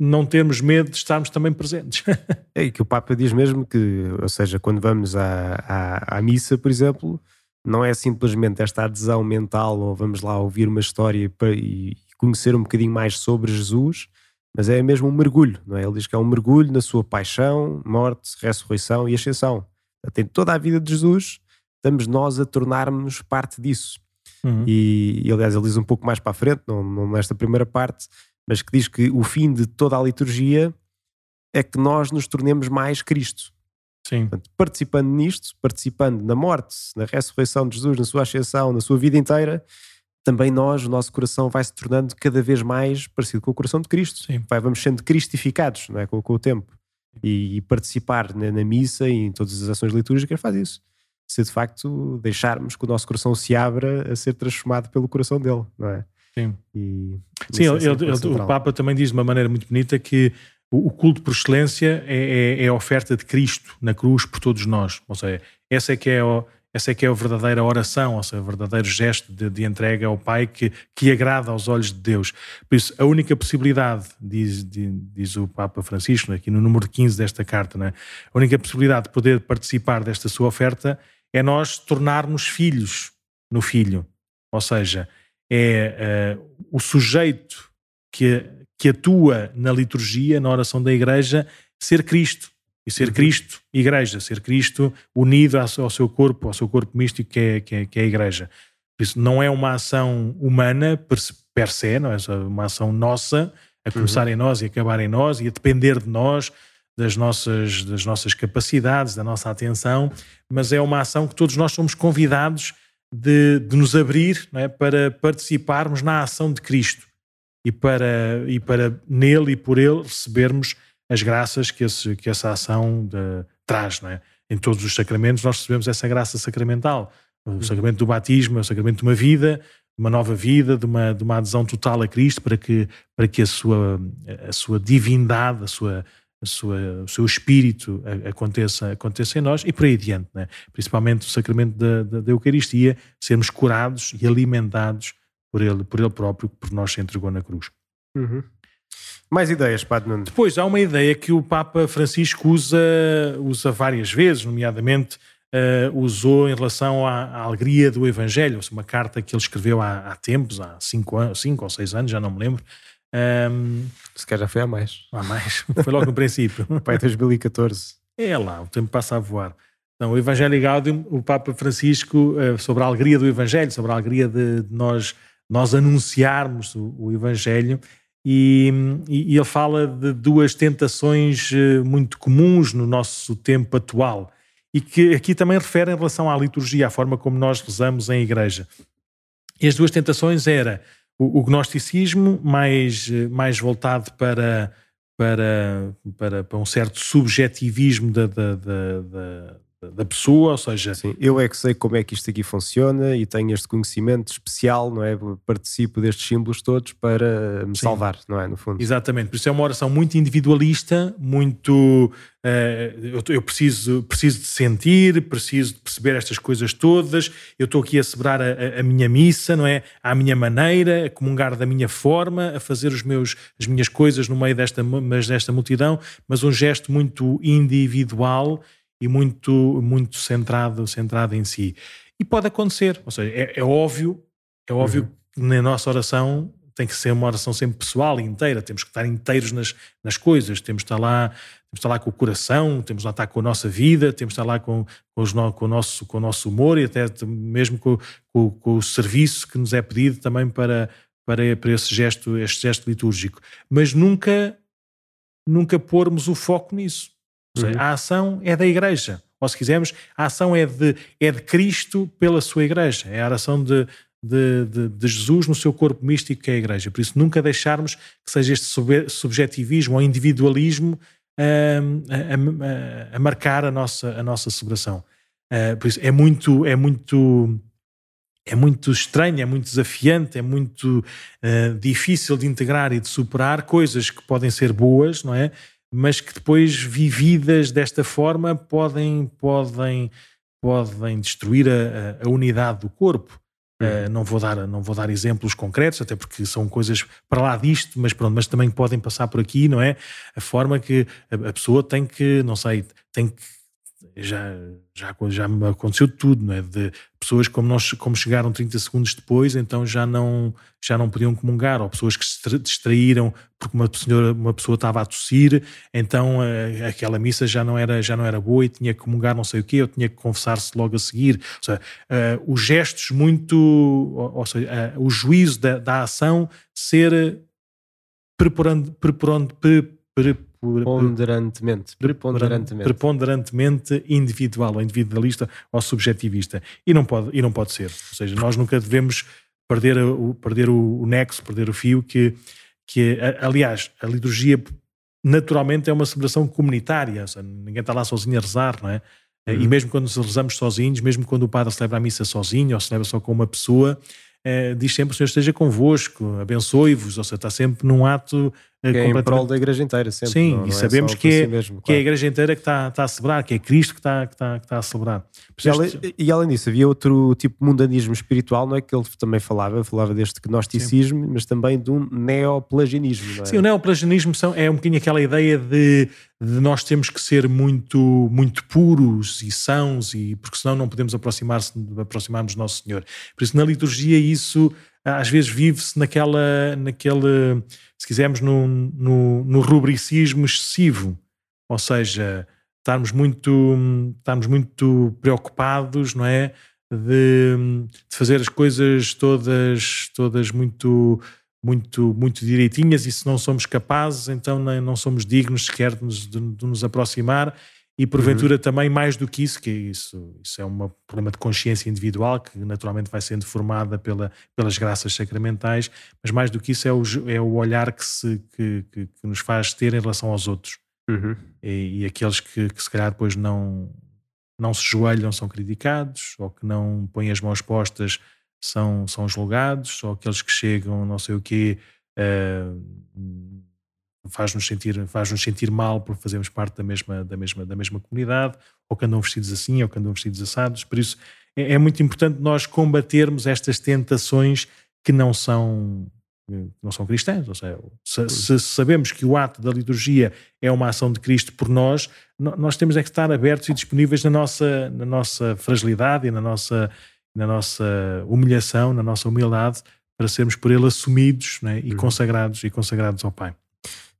S2: não termos medo de estarmos também presentes.
S1: é que o Papa diz mesmo que, ou seja, quando vamos à, à, à, missa, por exemplo, não é simplesmente esta adesão mental ou vamos lá ouvir uma história para, e conhecer um bocadinho mais sobre Jesus, mas é mesmo um mergulho, não é? Ele diz que é um mergulho na sua paixão, morte, ressurreição e ascensão. Tem toda a vida de Jesus, estamos nós a tornarmos parte disso. Uhum. E, e, aliás, ele diz um pouco mais para a frente, não, não nesta primeira parte, mas que diz que o fim de toda a liturgia é que nós nos tornemos mais Cristo.
S2: Sim.
S1: Portanto, participando nisto, participando na morte, na ressurreição de Jesus, na sua ascensão, na sua vida inteira, também nós, o nosso coração vai se tornando cada vez mais parecido com o coração de Cristo.
S2: Sim.
S1: Vai, vamos sendo cristificados não é? com, com o tempo. E, e participar na, na, missa e em todas as ações litúrgicas faz isso. Se de facto deixarmos que o nosso coração se abra a ser transformado pelo coração dele, não é?
S2: Sim, e, Sim ele, ele, ele, o Papa também diz de uma maneira muito bonita que o, o culto por excelência é, é, é, a oferta de Cristo na cruz por todos nós. Ou seja, essa é que é, o, essa é, que é a verdadeira oração, ou seja, o verdadeiro gesto de, de, entrega ao Pai que, que agrada aos olhos de Deus. Por isso, a única possibilidade, diz, diz o Papa Francisco, aqui no número 15 desta carta, né? a única possibilidade de poder participar desta sua oferta é nós tornarmos filhos no Filho. Ou seja, é uh, o sujeito que, que atua na liturgia, na oração da igreja, ser Cristo. E ser uhum. Cristo, igreja, ser Cristo unido ao seu corpo, ao seu corpo místico que é, que é, que é a igreja. Por isso, não é uma ação humana per se, não é uma ação nossa, a começar uhum. em nós e acabar em nós e a depender de nós, das nossas, das nossas capacidades, da nossa atenção, mas é uma ação que todos nós somos convidados de, de nos abrir é? para participarmos na ação de Cristo e para, e para nele e por ele recebermos as graças que, esse, que essa ação de, traz. Não é? Em todos os sacramentos nós recebemos essa graça sacramental. O uhum. sacramento do batismo é o sacramento de uma vida, uma nova vida, de uma, de uma adesão total a Cristo para que, para que a, sua, a sua divindade, a sua, sua, o seu espírito aconteça, aconteça em nós e por aí adiante, né? principalmente o sacramento da, da, da, Eucaristia, sermos curados e alimentados por ele, por ele próprio, que por nós se entregou na cruz.
S1: Uhum. Mais ideias, Padre Nuno?
S2: Depois, há uma ideia que o Papa Francisco usa, usa várias vezes, nomeadamente uh, usou em relação à, à, alegria do Evangelho, uma carta que ele escreveu há, há tempos, há cinco, cinco ou seis anos, já não me lembro,
S1: um, Se calhar já foi há mais.
S2: Há mais. Foi logo no princípio.
S1: Pai, 2014.
S2: É lá, o tempo passa a voar. Então, o Evangelho Gaudium, o Papa Francisco, uh, sobre a alegria do Evangelho, sobre a alegria de, nós, nós anunciarmos o, o Evangelho, e, e, e, ele fala de duas tentações uh, muito comuns no nosso tempo atual e que aqui também refere em relação à liturgia, à forma como nós rezamos em igreja. E as duas tentações era o, o gnosticismo mais, mais voltado para, para, para, para um certo subjetivismo da, da, da, da pessoa, ou seja...
S1: Sim, eu é que sei como é que isto aqui funciona e tenho este conhecimento especial, não é? Participo destes símbolos todos para me Sim. salvar, não é? No fundo.
S2: Exatamente, por isso é uma oração muito individualista, muito... Uh, eu, eu, preciso, preciso de sentir, preciso de perceber estas coisas todas, eu estou aqui a celebrar a, a, minha missa, não é? À minha maneira, a comungar da minha forma, a fazer os meus, as minhas coisas no meio desta, mas desta multidão, mas um gesto muito individual e muito, muito centrado, centrado em si. E pode acontecer, ou seja, é, é óbvio, é óbvio uhum. que na nossa oração tem que ser uma oração sempre pessoal e inteira, temos que estar inteiros nas, nas coisas, temos que estar lá, temos estar lá com o coração, temos que estar com a nossa vida, temos que estar lá com, com, os, com, o, nosso, com o nosso humor e até mesmo com, com, com o serviço que nos é pedido também para, para, para esse gesto, este gesto litúrgico. Mas nunca, nunca pormos o foco nisso. Ou seja, uhum. a ação é da igreja. Ou se quisermos, a ação é de, é de Cristo pela sua igreja. É a oração de, de, de, de, Jesus no seu corpo místico que é a Igreja. Por isso, nunca deixarmos que seja este subjetivismo ou individualismo hum, a, a, a, marcar a nossa, a nossa celebração. Uh, por isso, é muito, é muito, é muito estranho, é muito desafiante, é muito uh, difícil de integrar e de superar coisas que podem ser boas, não é? Mas que depois, vividas desta forma, podem, podem, podem destruir a, a unidade do corpo. Uh, não, vou dar, não vou dar exemplos concretos, até porque são coisas para lá disto, mas pronto, mas também podem passar por aqui, não é? A forma que a, a pessoa tem que, não sei, tem que já, já, já me aconteceu tudo, não é? De pessoas como, nós, como chegaram 30 segundos depois, então já não, já não podiam comungar, ou pessoas que se distraíram porque uma, senhora, uma pessoa estava a tossir, então uh, aquela missa já não, era, já não era boa e tinha que comungar não sei o quê, ou tinha que confessar-se logo a seguir. Ou seja, uh, os gestos muito, ou, ou seja, uh, o juízo da, da ação ser preparando, preparando, preparando
S1: Preponderantemente.
S2: Preponderantemente. Preponderantemente individual, ou individualista ou subjetivista. E não pode, e não pode ser. Ou seja, nós nunca devemos perder o, perder o, o nexo, perder o fio, que, que aliás, a liturgia naturalmente é uma celebração comunitária. Seja, ninguém está lá sozinho a rezar, não é? Uhum. E mesmo quando rezamos sozinhos, mesmo quando o padre celebra a missa sozinho ou celebra só com uma pessoa, é, diz sempre o Senhor esteja convosco, abençoe-vos, ou seja, está sempre num ato
S1: é completamente... em prol da igreja inteira, sempre.
S2: Sim, não, e não é sabemos é que, é, si mesmo, claro. que é a igreja inteira que está, está a celebrar, que é Cristo que está, que está, que está a celebrar.
S1: E além, e além, disso, havia outro tipo de mundanismo espiritual, não é? Que ele também falava, falava deste gnosticismo, Sim. mas também de um neoplagianismo. É?
S2: Sim, o neoplagianismo são, é um bocadinho aquela ideia de, de nós temos que ser muito, muito puros e sãos, e, porque senão não podemos aproximar-nos aproximar do Nosso Senhor. Por isso, na liturgia, isso às vezes vive-se naquela, naquele, se quisermos, no, no, no, rubricismo excessivo, ou seja, estarmos muito, estarmos muito preocupados, não é? De, de fazer as coisas todas, todas muito, muito, muito direitinhas. E se não somos capazes, então não somos dignos sequer de de, de nos aproximar e porventura uhum. também mais do que isso, que isso, isso é um problema de consciência individual que naturalmente vai sendo formada pela, pelas graças sacramentais, mas mais do que isso é o, é o olhar que, se, que, que, que nos faz ter em relação aos outros. Uhum. E, e, aqueles que, que se calhar depois não, não se joelham são criticados, ou que não põem as mãos postas são, são julgados, ou aqueles que chegam não sei o quê uh, faz-nos sentir, faz-nos sentir mal por fazermos parte da mesma, da, mesma, da mesma comunidade, ou que andam vestidos assim, ou que andam vestidos assados. Por isso é, é muito importante nós combatermos estas tentações que não são não são cristãs, ou seja, se, se, sabemos que o ato da liturgia é uma ação de Cristo por nós, nós temos é que estar abertos e disponíveis na nossa, na nossa fragilidade e na nossa, na nossa humilhação, na nossa humildade, para sermos por Ele assumidos né, e uhum. consagrados e consagrados ao Pai.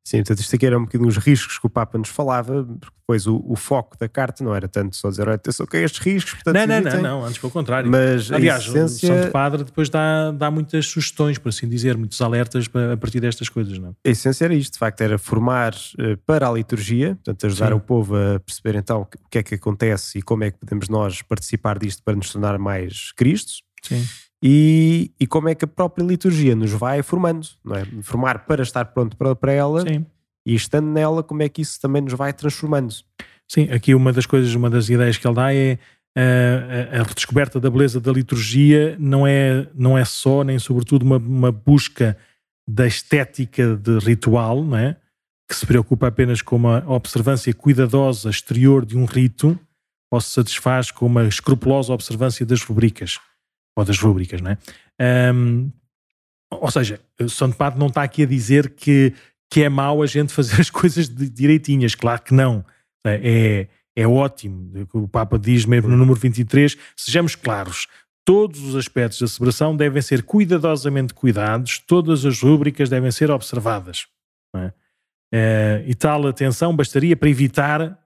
S1: Sim, portanto, isto aqui era um bocadinho os riscos que o Papa nos falava, porque depois o, o foco da carta não era tanto só dizer, olha, atenção que estes riscos, portanto,
S2: não, não, não, não, antes pelo contrário. Mas Aliás, essência... o Santo Padre depois dá, dá muitas sugestões, por assim dizer, muitos alertas a partir destas coisas, não
S1: A essência era isto, de facto, era formar uh, para a liturgia, portanto, ajudar Sim. o povo a perceber então o que é que acontece e como é que podemos nós participar disto para nos tornar mais Cristos.
S2: Sim
S1: e, e como é que a própria liturgia nos vai formando, não é? Formar para estar pronto para, para ela Sim. e estando nela, como é que isso também nos vai transformando.
S2: Sim, aqui uma das coisas, uma das ideias que ele dá é a, a, a redescoberta da beleza da liturgia não é, não é só, nem sobretudo, uma, uma busca da estética de ritual, não é? que se preocupa apenas com uma observância cuidadosa exterior de um rito, ou se satisfaz com uma escrupulosa observância das rubricas ou das rubricas, não é? Um, ou seja, o Santo Padre não está aqui a dizer que, que é mau a gente fazer as coisas direitinhas, claro que não. É, é ótimo. O Papa diz mesmo no número 23: sejamos claros, todos os aspectos da celebração devem ser cuidadosamente cuidados, todas as rúbricas devem ser observadas. É? É, e tal atenção bastaria para evitar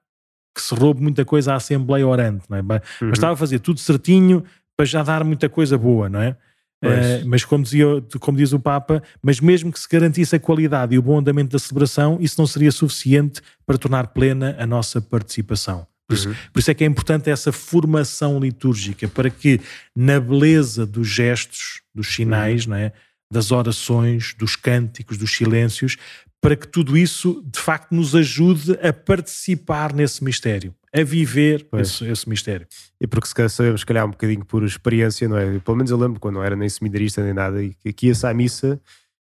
S2: que se roube muita coisa à Assembleia Orante. Não é? Uhum. Bastava fazer tudo certinho para já dar muita coisa boa, não é? Uh, mas como, dizia, como diz o Papa, mas mesmo que se garantisse a qualidade e o bom andamento da celebração, isso não seria suficiente para tornar plena a nossa participação. Por isso, uhum. por isso, é que é importante essa formação litúrgica, para que na beleza dos gestos, dos sinais, uhum. não é? das orações, dos cânticos, dos silêncios, para que tudo isso de facto nos ajude a participar nesse mistério, a viver esse, esse, mistério.
S1: E porque se sabemos, se calhar, um bocadinho por experiência, não é? Pelo menos eu lembro quando não era nem seminarista nem nada, e que ia-se à missa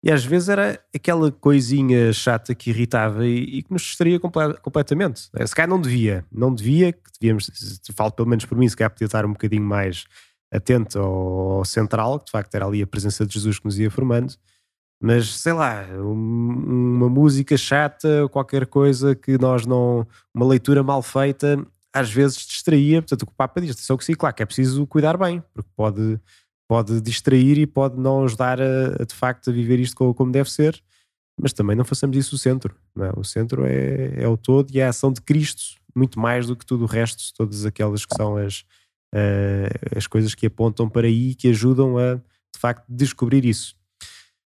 S1: e às vezes era aquela coisinha chata que irritava e, e que nos distraía comple completamente. Se calhar não devia, não devia, que devíamos, falo pelo menos por mim, se calhar podia estar um bocadinho mais atento ao, ao central, que de facto era ali a presença de Jesus que nos ia formando mas sei lá, um, uma música chata, qualquer coisa que nós não. uma leitura mal feita, às vezes distraía. Portanto, o que o Papa diz, atenção que sim, claro que é preciso cuidar bem, porque pode, pode distrair e pode não ajudar a, a de facto a viver isto como, como, deve ser, mas também não façamos isso o centro. Não é? O centro é, é o todo e é a ação de Cristo, muito mais do que tudo o resto, todas aquelas que são as, uh, as coisas que apontam para aí que ajudam a de facto descobrir isso.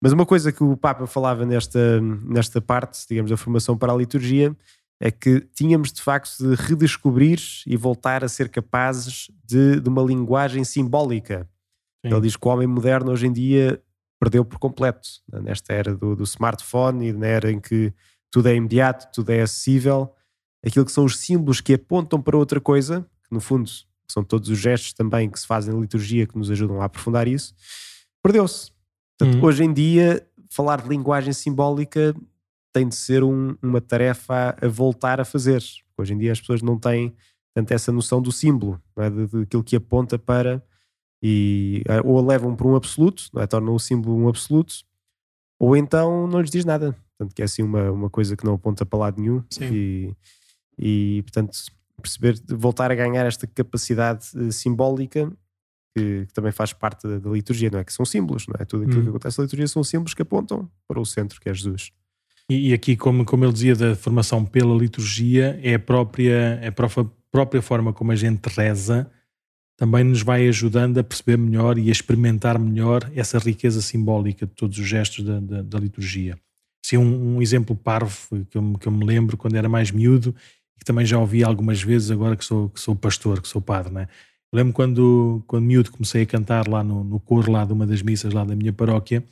S1: Mas uma coisa que o Papa falava nesta, nesta parte, digamos, da formação para a liturgia, é que tínhamos de facto de redescobrir e voltar a ser capazes de, de uma linguagem simbólica. Sim. Ele diz que o homem moderno hoje em dia perdeu por completo, né, nesta era do, do smartphone e na era em que tudo é imediato, tudo é acessível. Aquilo que são os símbolos que apontam para outra coisa, que no fundo são todos os gestos também que se fazem na liturgia que nos ajudam a aprofundar isso, perdeu-se. Portanto, uhum. hoje em dia, falar de linguagem simbólica tem de ser um, uma tarefa a, a, voltar a fazer. Hoje em dia as pessoas não têm tanto essa noção do símbolo, não é? de, de aquilo que aponta para e ou a levam para um absoluto, não é? tornam o símbolo um absoluto, ou então não lhes diz nada. Portanto, que é assim uma, uma coisa que não aponta para lado nenhum. E, e, portanto, perceber, voltar a ganhar esta capacidade eh, simbólica que, que, também faz parte da, da, liturgia, não é? Que são símbolos, não é? Tudo aquilo hum. que acontece na liturgia são símbolos que apontam para o centro, que é Jesus.
S2: E, e aqui, como, como ele dizia, da formação pela liturgia, é a própria, é a própria, própria forma como a gente reza também nos vai ajudando a perceber melhor e a experimentar melhor essa riqueza simbólica de todos os gestos da, da, da liturgia. Sim, um, um, exemplo parvo que eu, que eu me lembro quando era mais miúdo e que também já ouvi algumas vezes agora que sou, que sou pastor, que sou padre, né? Lembro quando, quando miúdo comecei a cantar lá no, no coro lá de uma das missas lá da minha paróquia,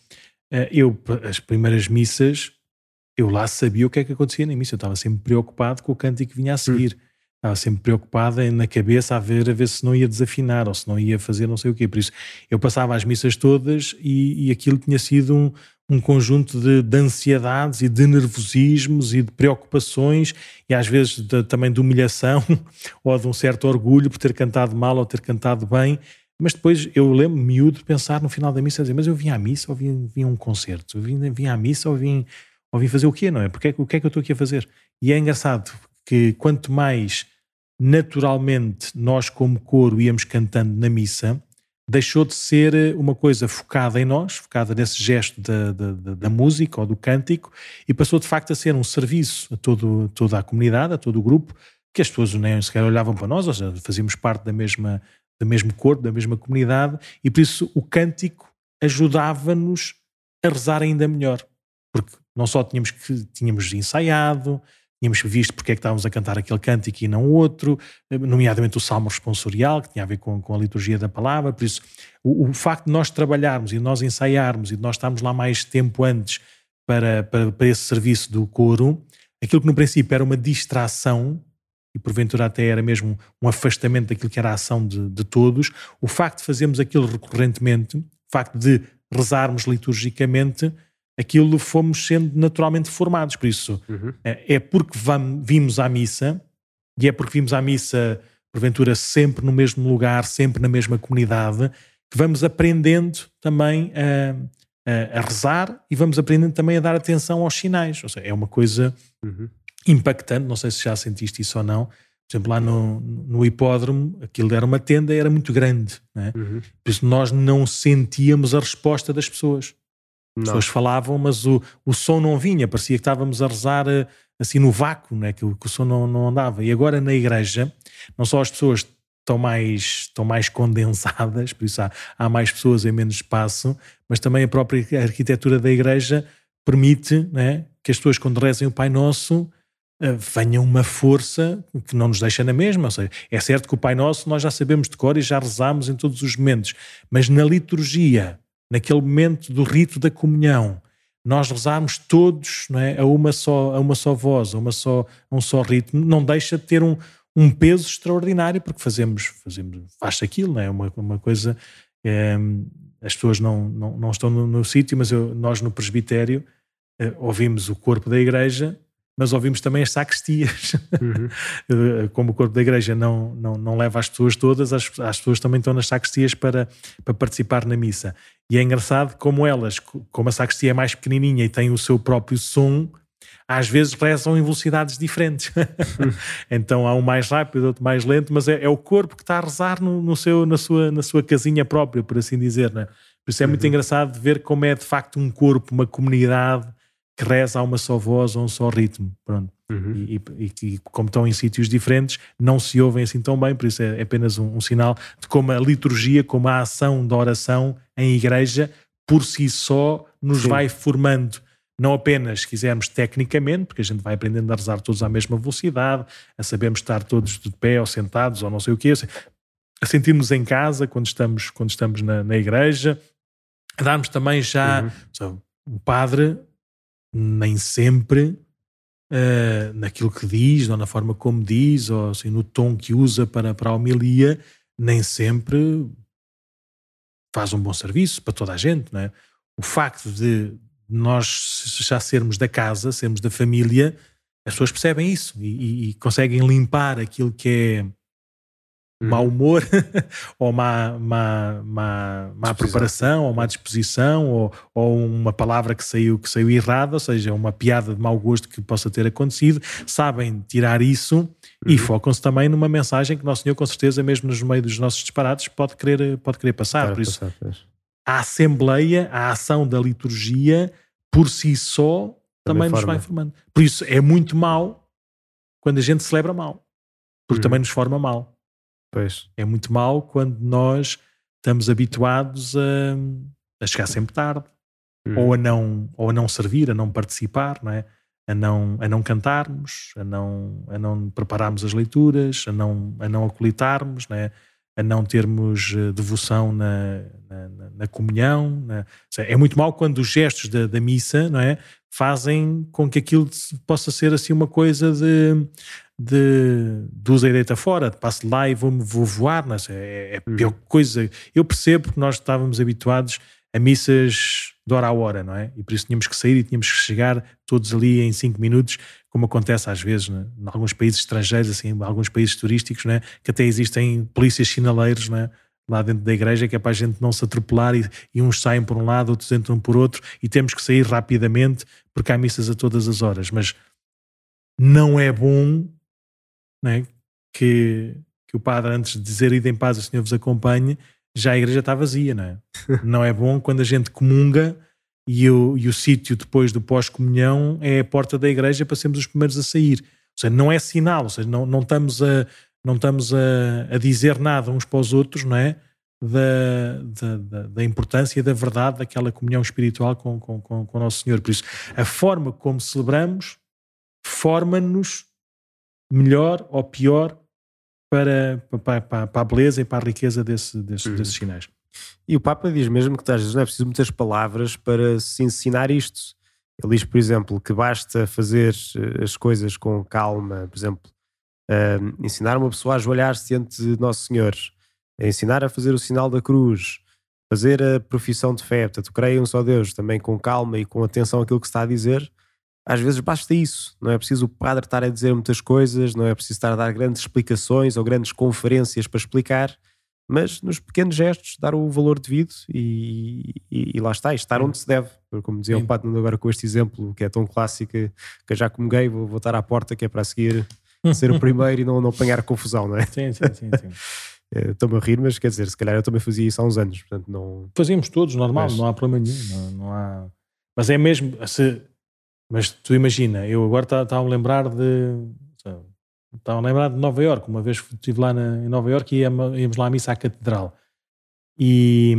S2: eh, eu, as primeiras missas, eu lá sabia o que é que acontecia na missa, eu estava sempre preocupado com o cântico que vinha a seguir. Hum. Estava sempre preocupado na cabeça a ver, a ver se não ia desafinar ou se não ia fazer não sei o quê. Por isso, eu passava as missas todas e, e aquilo tinha sido um, um conjunto de, de, ansiedades e de nervosismos e de preocupações e às vezes de, também de humilhação ou de um certo orgulho por ter cantado mal ou ter cantado bem. Mas depois eu lembro miúdo de pensar no final da missa, dizer, mas eu vim à missa ou vim, vim a um concerto? Eu vim, vim à missa ou vim, ou vim fazer o quê, não é? Porque, o que é que eu estou aqui a fazer? E é engraçado que quanto mais naturalmente nós como coro íamos cantando na missa, deixou de ser eh, uma coisa focada em nós, focada nesse gesto da, da, da, música ou do cântico, e passou de facto a ser um serviço a todo, toda a comunidade, a todo o grupo, que as pessoas nem sequer olhavam para nós, ou seja, fazíamos parte da mesma, do mesmo corpo, da mesma comunidade, e por isso o cântico ajudava-nos a rezar ainda melhor, porque não só tínhamos que tínhamos ensaiado, tínhamos visto porque é que estávamos a cantar aquele cântico e não outro, nomeadamente o salmo responsorial, que tinha a ver com, com a liturgia da palavra. Por isso, o, o, facto de nós trabalharmos e de nós ensaiarmos e de nós estarmos lá mais tempo antes para, para, para esse serviço do coro, aquilo que no princípio era uma distração, e porventura até era mesmo um afastamento daquilo que era a ação de, de todos, o facto de fazermos aquilo recorrentemente, o facto de rezarmos liturgicamente, aquilo fomos sendo naturalmente formados. Por isso, uhum. é, é, porque vamos, vimos à missa, e é porque vimos à missa, porventura, sempre no mesmo lugar, sempre na mesma comunidade, que vamos aprendendo também a, a, a rezar e vamos aprendendo também a dar atenção aos sinais. Ou seja, é uma coisa uhum. impactante, não sei se já sentiste isso ou não, Por exemplo, lá no, no hipódromo, aquilo era uma tenda, era muito grande. Né? Uhum. Por isso nós não sentíamos a resposta das pessoas. As pessoas falavam, mas o, o som não vinha, parecia que estávamos a rezar eh, assim no vácuo, né? que, que o som não, não andava. E agora na igreja, não só as pessoas estão mais, estão mais condensadas, por isso há, há mais pessoas em menos espaço, mas também a própria arquitetura da igreja permite né, que as pessoas, quando rezem o Pai Nosso, uh, venha uma força que não nos deixa na mesma. Ou seja, é certo que o Pai Nosso nós já sabemos de cor e já rezamos em todos os momentos, mas na liturgia, naquele momento do rito da comunhão, nós rezarmos todos não é, a, uma só, a uma só voz, a, uma só, a um só ritmo, não deixa de ter um, um peso extraordinário, porque fazemos, fazemos faz aquilo, não é? Uma, uma coisa. É, as pessoas não, não, não estão no, no sítio, mas eu, nós no presbitério é, ouvimos o corpo da igreja mas ouvimos também as sacristias. Uhum. Como o corpo da igreja não, não, não leva as pessoas todas, as, as pessoas também estão nas sacristias para, para participar na missa. E é engraçado como elas, como a sacristia é mais pequenininha e tem o seu próprio som, às vezes rezam em velocidades diferentes. então há um mais rápido, outro mais lento, mas é, é o corpo que está a rezar no, no, seu, na, sua, na sua casinha própria, por assim dizer. Né? Por isso é muito uhum. engraçado ver como é de facto um corpo, uma comunidade que reza a uma só voz, a um só ritmo. Pronto. Uhum. E, e, e, como estão em sítios diferentes, não se ouvem assim tão bem, por isso é, é apenas um, um, sinal de como a liturgia, como a ação da oração em igreja, por si só, nos Sim. vai formando. Não apenas, se quisermos, tecnicamente, porque a gente vai aprendendo a rezar todos à mesma velocidade, a sabermos estar todos de pé ou sentados ou não sei o quê, a sentirmos em casa quando estamos, quando estamos na, na igreja, a darmos também já. Uhum. o padre nem sempre uh, naquilo que diz, ou na forma como diz, ou assim, no tom que usa para, para a homilia, nem sempre faz um bom serviço para toda a gente. Não é? O facto de nós já sermos da casa, sermos da família, as pessoas percebem isso e, e, e conseguem limpar aquilo que é Hum. mau humor, ou má, má, má, má preparação, ou má disposição, ou, ou uma palavra que saiu, que saiu errada, ou seja, uma piada de mau gosto que possa ter acontecido, sabem tirar isso uhum. e focam-se também numa mensagem que Nosso Senhor, com certeza, mesmo no meio dos nossos disparates, pode querer, pode querer passar. Por isso, a Assembleia, a ação da liturgia, por si só, também, também nos vai formando. Por isso, é muito mal quando a gente celebra mal, porque uhum. também nos forma mal.
S1: Pois.
S2: É muito mal quando nós estamos habituados a, a chegar sempre tarde, hum. ou, a não, ou a não servir, a não participar, não é? a, não, a não cantarmos, a não, a não prepararmos as leituras, a não, a não acolitarmos, não é? a não termos eh, devoção na, na, na comunhão. Na, é muito mal quando os gestos da, da, missa não é, fazem com que aquilo possa ser assim uma coisa de de, de usa e deita fora, de passo lá e vou, vou voar, é? é, é a pior uhum. coisa. Eu percebo que nós estávamos habituados a missas de hora a hora, não é? E por isso tínhamos que sair e tínhamos que chegar todos ali em 5 minutos, como acontece às vezes né? em alguns países estrangeiros, assim, em alguns países turísticos, né? que até existem polícias sinaleiros, né? lá dentro da igreja, que é para a gente não se atropelar e, e, uns saem por um lado, outros entram por outro e temos que sair rapidamente porque há missas a todas as horas. Mas não é bom né, que, que o padre, antes de dizer ida em paz, o Senhor vos acompanhe, já a igreja está vazia, não é? não é bom quando a gente comunga e o, e o sítio depois do pós-comunhão é a porta da igreja para sermos os primeiros a sair. Ou seja, não é sinal, ou seja, não, não estamos, a, não estamos a, a dizer nada uns para os outros, não é? Da, da, da, importância da verdade daquela comunhão espiritual com, com, com, com o Nosso Senhor. Por isso, a forma como celebramos forma-nos melhor ou pior para, para, para, para a beleza e para a riqueza desse, desse, uhum. desses sinais.
S1: E o Papa diz mesmo que às vezes não é preciso muitas palavras para se ensinar isto. Ele diz, por exemplo, que basta fazer eh, as coisas com calma, por exemplo, uh, ensinar uma pessoa a ajoelhar-se diante de Nosso Senhor, ensinar a fazer o sinal da cruz, fazer a profissão de fé, portanto, creia um só Deus, também com calma e com atenção àquilo que se está a dizer, às vezes basta isso. Não é preciso o padre estar a dizer muitas coisas, não é preciso estar a dar grandes explicações ou grandes conferências para explicar, mas nos pequenos gestos dar o valor devido e, e, e lá está, e estar onde se deve. Como dizia Sim. o padre agora com este exemplo que é tão clássico que eu já comunguei, vou voltar à porta que é para seguir ser o primeiro e não, não apanhar confusão, não é?
S2: Sim, sim, sim. sim.
S1: Eh, estou-me a rir, mas quer dizer, se calhar eu também fazia isso há uns anos, portanto não...
S2: Fazíamos todos, normal, mas... não há problema nenhum, não, não, há... Mas é mesmo, se... mas tu imagina, eu agora estava a lembrar de... Estava a lembrar de Nova Iorque, uma vez estive lá na, em Nova Iorque e íamos lá à missa à catedral. E,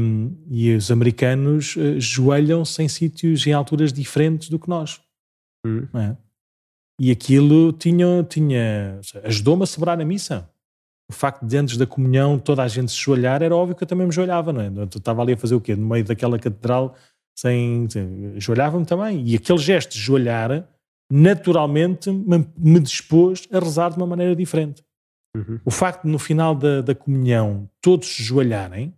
S2: e os americanos uh, joelham-se em sítios em alturas diferentes do que nós. Hum. É? E aquilo tinha, tinha ajudou-me a celebrar a missa. O facto de antes da comunhão toda a gente se joelhar, era óbvio que eu também me joelhava, não é? Eu estava ali a fazer o quê? No meio daquela catedral, sem. sem joelhava-me também. E aquele gesto de joelhar, naturalmente, me, me dispôs a rezar de uma maneira diferente. Uhum. O facto de no final da, da comunhão todos se joelharem,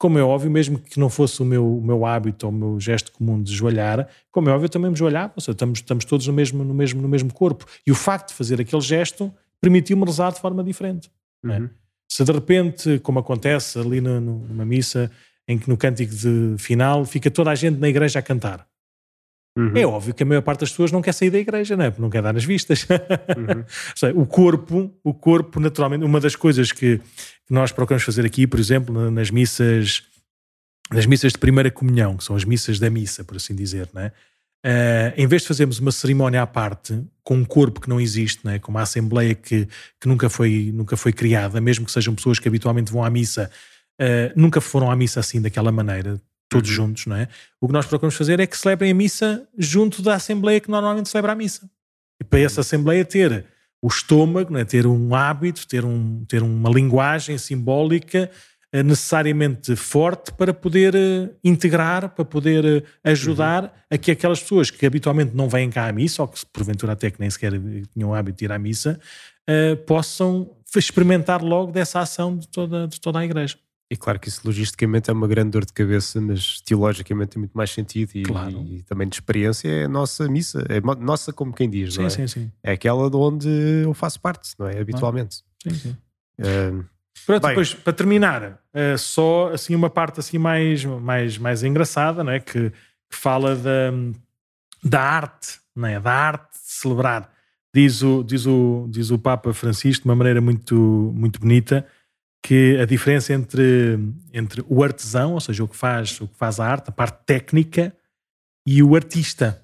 S2: como é óbvio, mesmo que não fosse o meu, o meu hábito ou o meu gesto comum de joelhar, como é óbvio, eu também me joelhava, ou seja, estamos, estamos todos no mesmo, no, mesmo, no mesmo corpo. E o facto de fazer aquele gesto permitiu-me rezar de forma diferente. É? Uhum. Se de repente, como acontece ali no, no, numa missa, em que no cântico de final fica toda a gente na igreja a cantar. Uhum. É óbvio que a maior parte das pessoas não quer sair da igreja, não é? Porque não quer dar nas vistas. Uhum. o corpo, o corpo, naturalmente, uma das coisas que, que nós procuramos fazer aqui, por exemplo, nas missas, nas missas de primeira comunhão, que são as missas da missa, por assim dizer, não é? Uh, em vez de fazermos uma cerimónia à parte, com um corpo que não existe, né, com uma assembleia que, que nunca, foi, nunca foi criada, mesmo que sejam pessoas que habitualmente vão à missa, uh, nunca foram à missa assim, daquela maneira, todos uhum. juntos, não é? O que nós procuramos fazer é que celebrem a missa junto da assembleia que normalmente celebra a missa. E para essa assembleia ter o estômago, é? ter um hábito, ter, um, ter uma linguagem simbólica eh, necessariamente forte para poder eh, integrar, para poder eh, ajudar uhum. a que aquelas pessoas que habitualmente não vêm cá à missa, ou que porventura até que nem sequer tinham o hábito de ir à missa, uh, possam experimentar logo dessa ação de toda, de toda a igreja.
S1: E claro que isso logisticamente é uma grande dor de cabeça, mas teologicamente tem muito mais sentido e,
S2: claro.
S1: e também de experiência é a nossa missa, é nossa como quem diz,
S2: sim,
S1: não é?
S2: Sim, sim.
S1: É aquela de onde eu faço parte, não é? Habitualmente.
S2: Sim, sim. Uh, Pronto, Bem, depois, para terminar, uh, só assim uma parte assim mais, mais, mais engraçada, não é? que, que fala da, da arte, não é? da arte de celebrar. Diz o, diz, o, diz o Papa Francisco de uma maneira muito, muito bonita que a diferença entre, entre o artesão, ou seja, o que, faz, o que faz a arte, a parte técnica, e o artista.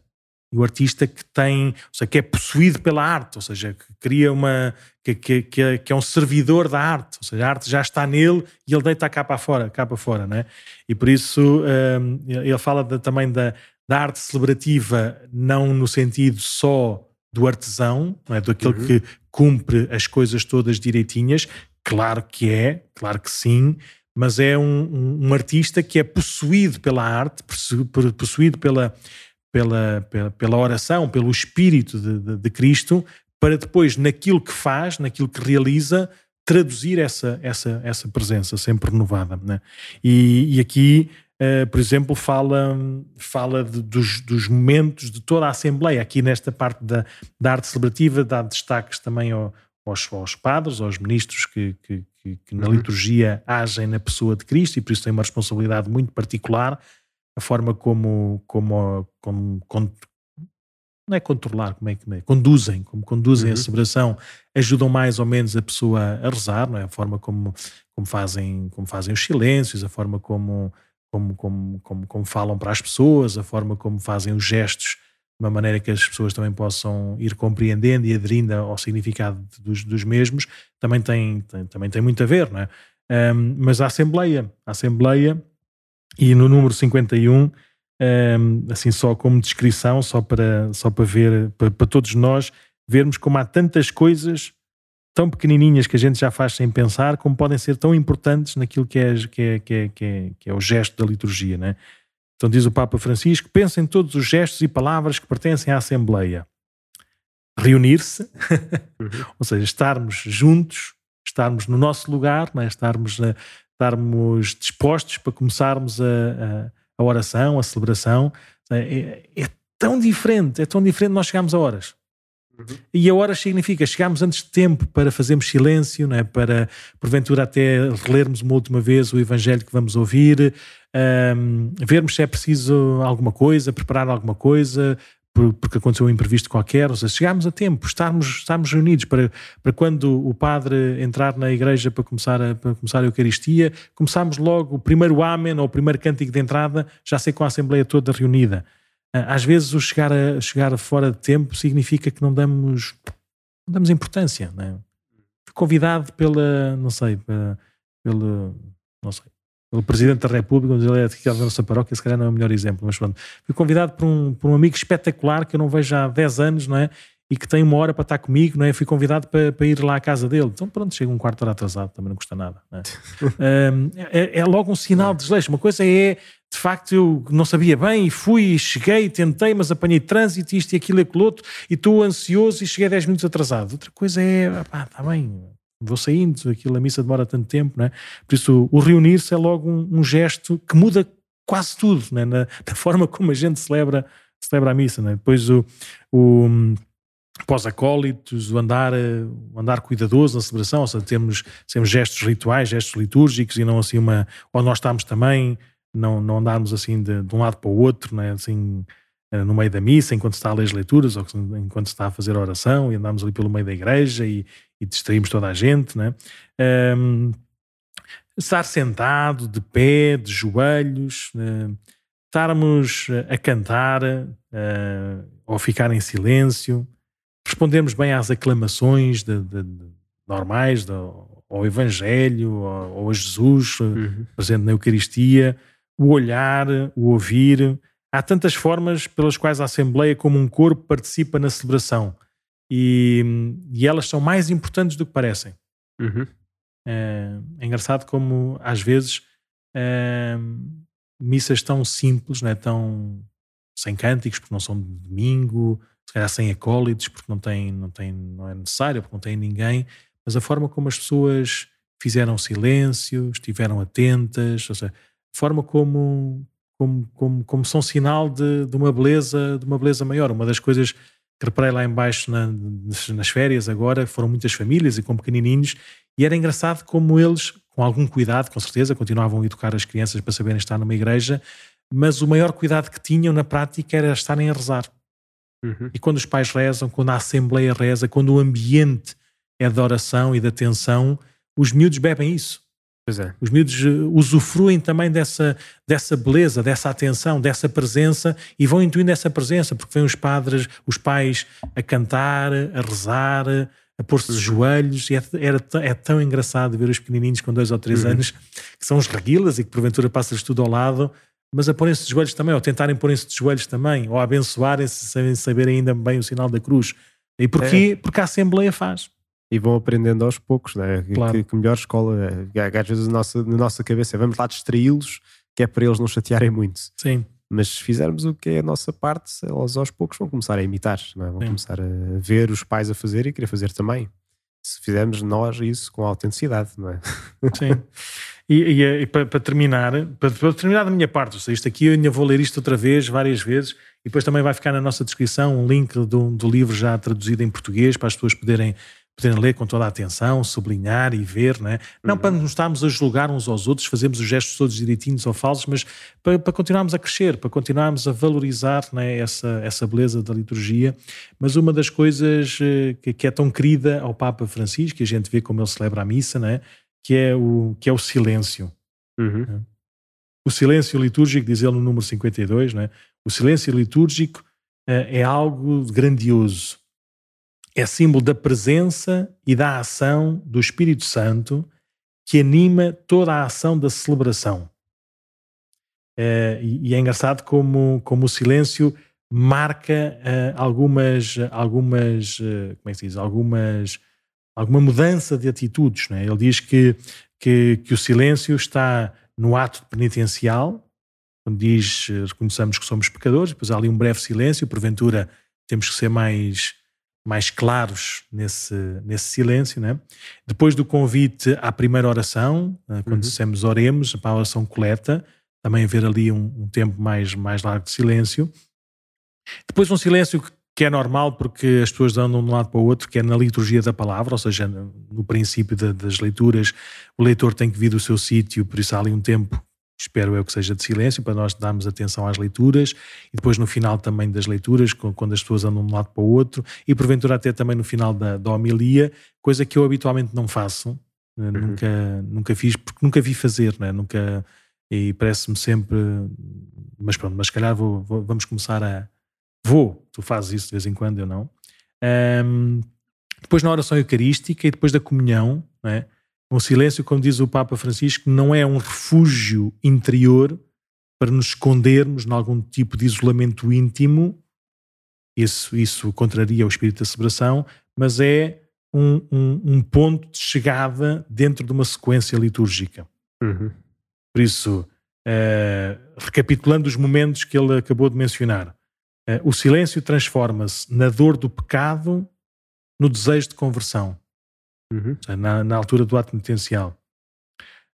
S2: E o artista que tem, ou seja, que é possuído pela arte, ou seja, que cria uma, que, que, que, é, que é um servidor da arte, ou seja, a arte já está nele e ele deita cá para fora, cá para fora, né? E por isso um, ele fala de, também da, da arte celebrativa, não no sentido só do artesão, não é? do aquele uhum. que cumpre as coisas todas direitinhas, claro que é, claro que sim, mas é um, um, um artista que é possuído pela arte, possuído pela, pela, pela, pela oração, pelo Espírito de, de, de, Cristo, para depois, naquilo que faz, naquilo que realiza, traduzir essa, essa, essa presença sempre renovada. Né? E, e aqui, uh, por exemplo, fala, fala de, dos, dos momentos de toda a Assembleia. Aqui nesta parte da, da arte celebrativa, dá destaques também ao, aos, aos padres, aos ministros que, que, que, que na uhum. liturgia agem na pessoa de Cristo e por isso têm uma responsabilidade muito particular a forma como, como, como, como não é controlar, como é que é? conduzem, como conduzem uhum. a celebração, ajudam mais ou menos a pessoa a rezar, não é? A forma como, como, fazem, como fazem os silêncios, a forma como, como, como, como, como falam para as pessoas, a forma como fazem os gestos, uma maneira que as pessoas também possam ir compreendendo e aderindo ao significado dos, dos mesmos, também tem, tem, também tem muito a ver, não é? Um, mas a Assembleia, a Assembleia e no número 51, um, assim só como descrição, só para, só para ver, para, para, todos nós vermos como há tantas coisas tão pequenininhas que a gente já faz sem pensar, como podem ser tão importantes naquilo que é, que é, que é, que é, que é o gesto da liturgia. Né? Então diz o Papa Francisco, pensa em todos os gestos e palavras que pertencem à Assembleia. Reunir-se, uhum. ou seja, estarmos juntos, estarmos no nosso lugar, né? estarmos na, estarmos dispostos para começarmos a, a, a oração, a celebração. É, é, tão diferente, é tão diferente nós chegamos a horas. Uhum. E a horas significa chegarmos antes de tempo para fazermos silêncio, não é? para porventura até relermos uma última vez o Evangelho que vamos ouvir, um, vermos se é preciso alguma coisa, preparar alguma coisa, porque aconteceu um imprevisto qualquer, ou seja, chegarmos a tempo, estarmos, estarmos reunidos para, para quando o padre entrar na igreja para começar, a, para começar a Eucaristia, começarmos logo o primeiro Amém ou o primeiro cântico de entrada, já sei com a Assembleia toda reunida. Ah, às vezes o chegar, a, chegar fora de tempo significa que não damos, não damos importância. É? Fui convidado pela, não sei, pela não sei, o Presidente da República, quando ele é aqui da nossa paróquia, se calhar não é o melhor exemplo, mas pronto. Fui convidado por um, por um amigo espetacular que eu não vejo há 10 anos, não é? E que tem uma hora para estar comigo, não é? Fui convidado para, para ir lá à casa dele. Então pronto, chega um quarto hora atrasado, também não custa nada. Não é? um, é, é, logo um sinal de desleixo. Uma coisa é, de facto, eu não sabia bem e fui, cheguei, tentei, mas apanhei trânsito, isto e aquilo e aquilo outro, e estou ansioso e cheguei 10 minutos atrasado. Outra coisa é, pá, está bem, vou saindo, aquilo, a missa demora tanto tempo, não é? Por isso, o reunir-se é logo um, um, gesto que muda quase tudo, é? na, na, forma como a gente celebra, celebra a missa, não é? Depois o, o pós-acólitos, o andar, o andar cuidadoso na celebração, ou seja, temos, temos gestos rituais, gestos litúrgicos e não assim uma, ou nós estamos também, não, não andarmos assim de, de um lado para o outro, não é? Assim, eh, no meio da missa, enquanto está a ler as leituras, ou enquanto está a fazer a oração, e andamos ali pelo meio da igreja e, e distraímos toda a gente, né? Um, estar sentado, de pé, de joelhos, uh, estarmos a cantar uh, ou ficar em silêncio, respondermos bem às aclamações de, de, de normais de, ao Evangelho ou, ou a Jesus uhum. presente na Eucaristia, o olhar, o ouvir. Há tantas formas pelas quais a Assembleia, como um corpo, participa na celebração e, e elas são mais importantes do que parecem. Uhum. É, é, engraçado como às vezes é, missas tão simples, né, tão sem cânticos, porque não são de domingo, se calhar sem acólitos, porque não, tem, não, tem, não é necessário, porque não tem ninguém, mas a forma como as pessoas fizeram silêncio, estiveram atentas, ou seja, a forma como, como, como, como são sinal de, de, uma beleza, de uma beleza maior. Uma das coisas que reparei lá embaixo na, nas férias agora, foram muitas famílias e com pequenininhos, e era engraçado como eles, com algum cuidado, com certeza, continuavam a educar as crianças para saberem estar numa igreja, mas o maior cuidado que tinham na prática era estarem a rezar. Uhum. E quando os pais rezam, quando a assembleia reza, quando o ambiente é de oração e de atenção, os miúdos bebem isso. É. Os miúdos eh, usufruem também dessa, dessa beleza, dessa atenção, dessa presença e vão intuindo essa presença, porque vêm os padres, os pais a cantar, a rezar, a pôr-se de joelhos. E é, era, é tão engraçado ver os pequenininhos com dois ou três uhum. anos, que são os reguilas e que porventura passa-lhes tudo ao lado, mas a porem-se de joelhos também, ou tentarem porem-se de joelhos também, ou a abençoarem-se sem saber ainda bem o sinal da cruz. E porquê? É. Porque a Assembleia faz
S1: e vão aprendendo aos poucos, né? Claro. que, que melhor escola é. Às vezes na nossa, na nossa cabeça vamos lá distraí-los, que é para eles não chatearem muito.
S2: Sim.
S1: Mas se fizermos o que é a nossa parte, eles aos poucos vão começar a imitar, é? vão Sim. começar a ver os pais a fazer e querer fazer também. Se fizermos nós isso com autenticidade, não é?
S2: Sim. E, e, e para, para, terminar, para, para, terminar da minha parte, isto aqui eu ainda vou ler isto outra vez, várias vezes, e depois também vai ficar na nossa descrição um link do, do livro já traduzido em português para as pessoas poderem poderem ler com toda a atenção, sublinhar e ver, não é? Não uhum. para nos estarmos a julgar uns aos outros, fazemos os gestos todos direitinhos ou falsos, mas para, para continuarmos a crescer, para continuarmos a valorizar é? essa, essa beleza da liturgia. Mas uma das coisas eh, que, que, é tão querida ao Papa Francisco, que a gente vê como ele celebra a missa, não é? Que, é o, que é o silêncio. Uhum. É? O silêncio litúrgico, diz ele no número 52, não é? o silêncio litúrgico é, é algo grandioso é símbolo da presença e da ação do Espírito Santo que anima toda a ação da celebração. É, e é engraçado como, como o silêncio marca uh, algumas, algumas uh, como é que se diz, algumas, alguma mudança de atitudes. Né? Ele diz que, que, que o silêncio está no ato penitencial, quando diz reconheçamos que somos pecadores, depois há ali um breve silêncio, porventura temos que ser mais mais claros nesse, nesse silêncio. Né? Depois do convite à primeira oração, eh, quando uhum. dissemos oremos, para a oração coleta, também haver ali um, um, tempo mais, mais largo de silêncio. Depois um silêncio que é normal porque as pessoas andam de um lado para o outro, que é na liturgia da palavra, ou seja, no princípio de, das leituras, o leitor tem que vir do seu sítio, por isso há ali um tempo espero eu que seja de silêncio, para nós darmos atenção às leituras e depois no final também das leituras, quando as pessoas andam de um lado para o outro e porventura até também no final da, da homilia, coisa que eu habitualmente não faço, uhum. nunca, nunca fiz, porque nunca vi fazer, né? nunca, e parece-me sempre, mas pronto, mas se calhar vou, vou, vamos começar a, vou, tu fazes isso de vez em quando, eu não. Um, depois na oração eucarística e depois da comunhão, não é? Um silêncio, como diz o Papa Francisco, não é um refúgio interior para nos escondermos em algum tipo de isolamento íntimo. Isso, isso contraria o espírito da celebração, mas é um, um, um ponto de chegada dentro de uma sequência litúrgica. Uhum. Por isso, uh, recapitulando os momentos que ele acabou de mencionar, o silêncio transforma-se na dor do pecado no desejo de conversão uhum. na, na, altura do ato penitencial.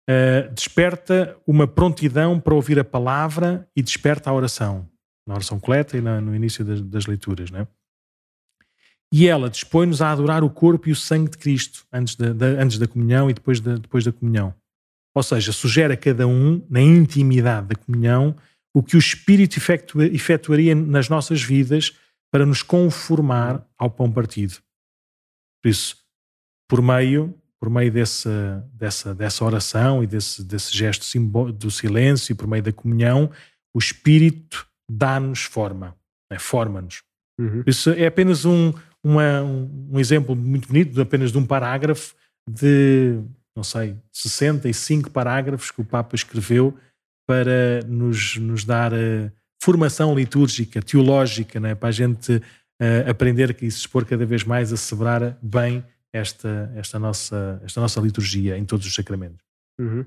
S2: Uh, desperta uma prontidão para ouvir a palavra e desperta a oração, na oração coleta e na, no início das, das leituras. Né? E ela dispõe-nos a adorar o corpo e o sangue de Cristo antes da, da antes da comunhão e depois da, depois da comunhão. Ou seja, sugere a cada um, na intimidade da comunhão, o que o Espírito efetua, efetuaria nas nossas vidas para nos conformar ao pão partido. Por isso, por meio por meio dessa, dessa, dessa oração e desse, desse gesto do silêncio, por meio da comunhão, o Espírito dá-nos forma, né? forma-nos. Uhum. Isso é apenas um, uma, um exemplo muito bonito, apenas de um parágrafo de, não sei, 65 parágrafos que o Papa escreveu para nos, nos dar uh, formação litúrgica, teológica, né? para a gente uh, aprender e se expor cada vez mais a celebrar bem esta, esta, nossa, esta nossa liturgia em todos os sacramentos.
S1: Uhum.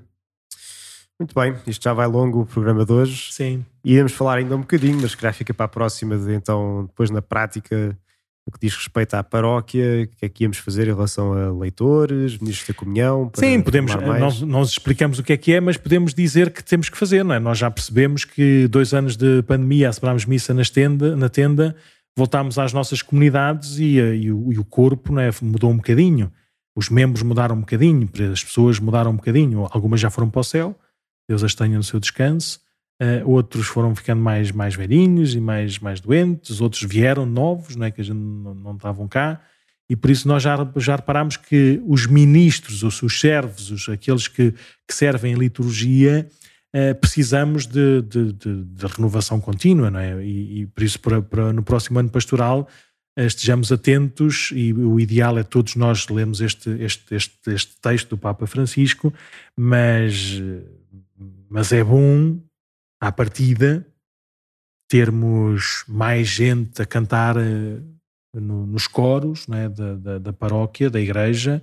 S1: Muito bem, isto já vai longo o programa de hoje.
S2: Sim.
S1: Iremos falar ainda um bocadinho, mas que fica para a próxima, de, então, depois na prática, no que diz respeito à paróquia, o que é que íamos fazer em relação a leitores, ministros da comunhão.
S2: Sim, podemos, nós, nós, explicamos o que é que é, mas podemos dizer que temos que fazer, não é? Nós já percebemos que dois anos de pandemia, celebramos missa nas tenda, na tenda, voltámos às nossas comunidades e, eh, e, o, e o, corpo né, mudou um bocadinho. Os membros mudaram um bocadinho, as pessoas mudaram um bocadinho. Algumas já foram para o céu, Deus as tenha no seu descanso. Uh, outros foram ficando mais, mais velhinhos e mais, mais doentes. Outros vieram novos, né, que a gente não, não estavam cá. E por isso nós já, já reparámos que os ministros, os, os servos, os, aqueles que, que servem a liturgia, eh, precisamos de, de, de, de, renovação contínua, não é? E, e por isso, para, para, no próximo ano pastoral, uh, estejamos atentos e o ideal é todos nós lermos este, este, este, este texto do Papa Francisco, mas, mas é bom, à partida, termos mais gente a cantar uh, no, nos coros é? da, da, da, paróquia, da igreja,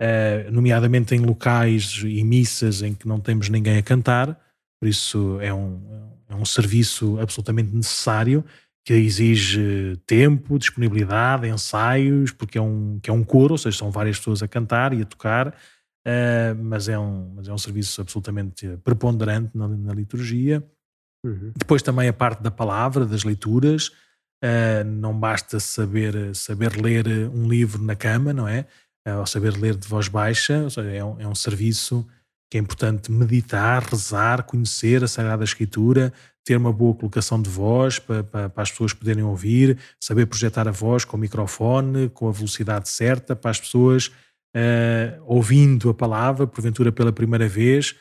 S2: uh, nomeadamente em locais e missas em que não temos ninguém a cantar, por isso é um, é um serviço absolutamente necessário que exige tempo, disponibilidade, ensaios, porque é um, que é um coro, ou seja, são várias pessoas a cantar e a tocar, uh, mas, é um, mas é um serviço absolutamente preponderante na, na liturgia. Uhum. Depois também a parte da palavra, das leituras, uh, não basta saber, saber ler um livro na cama, não é? Uh, ou saber ler de voz baixa, seja, é um, é um serviço que é importante meditar, rezar, conhecer a Sagrada Escritura, ter uma boa colocação de voz para, as pessoas poderem ouvir, saber projetar a voz com o microfone, com a velocidade certa, para as pessoas, uh, ouvindo a palavra, porventura pela primeira vez,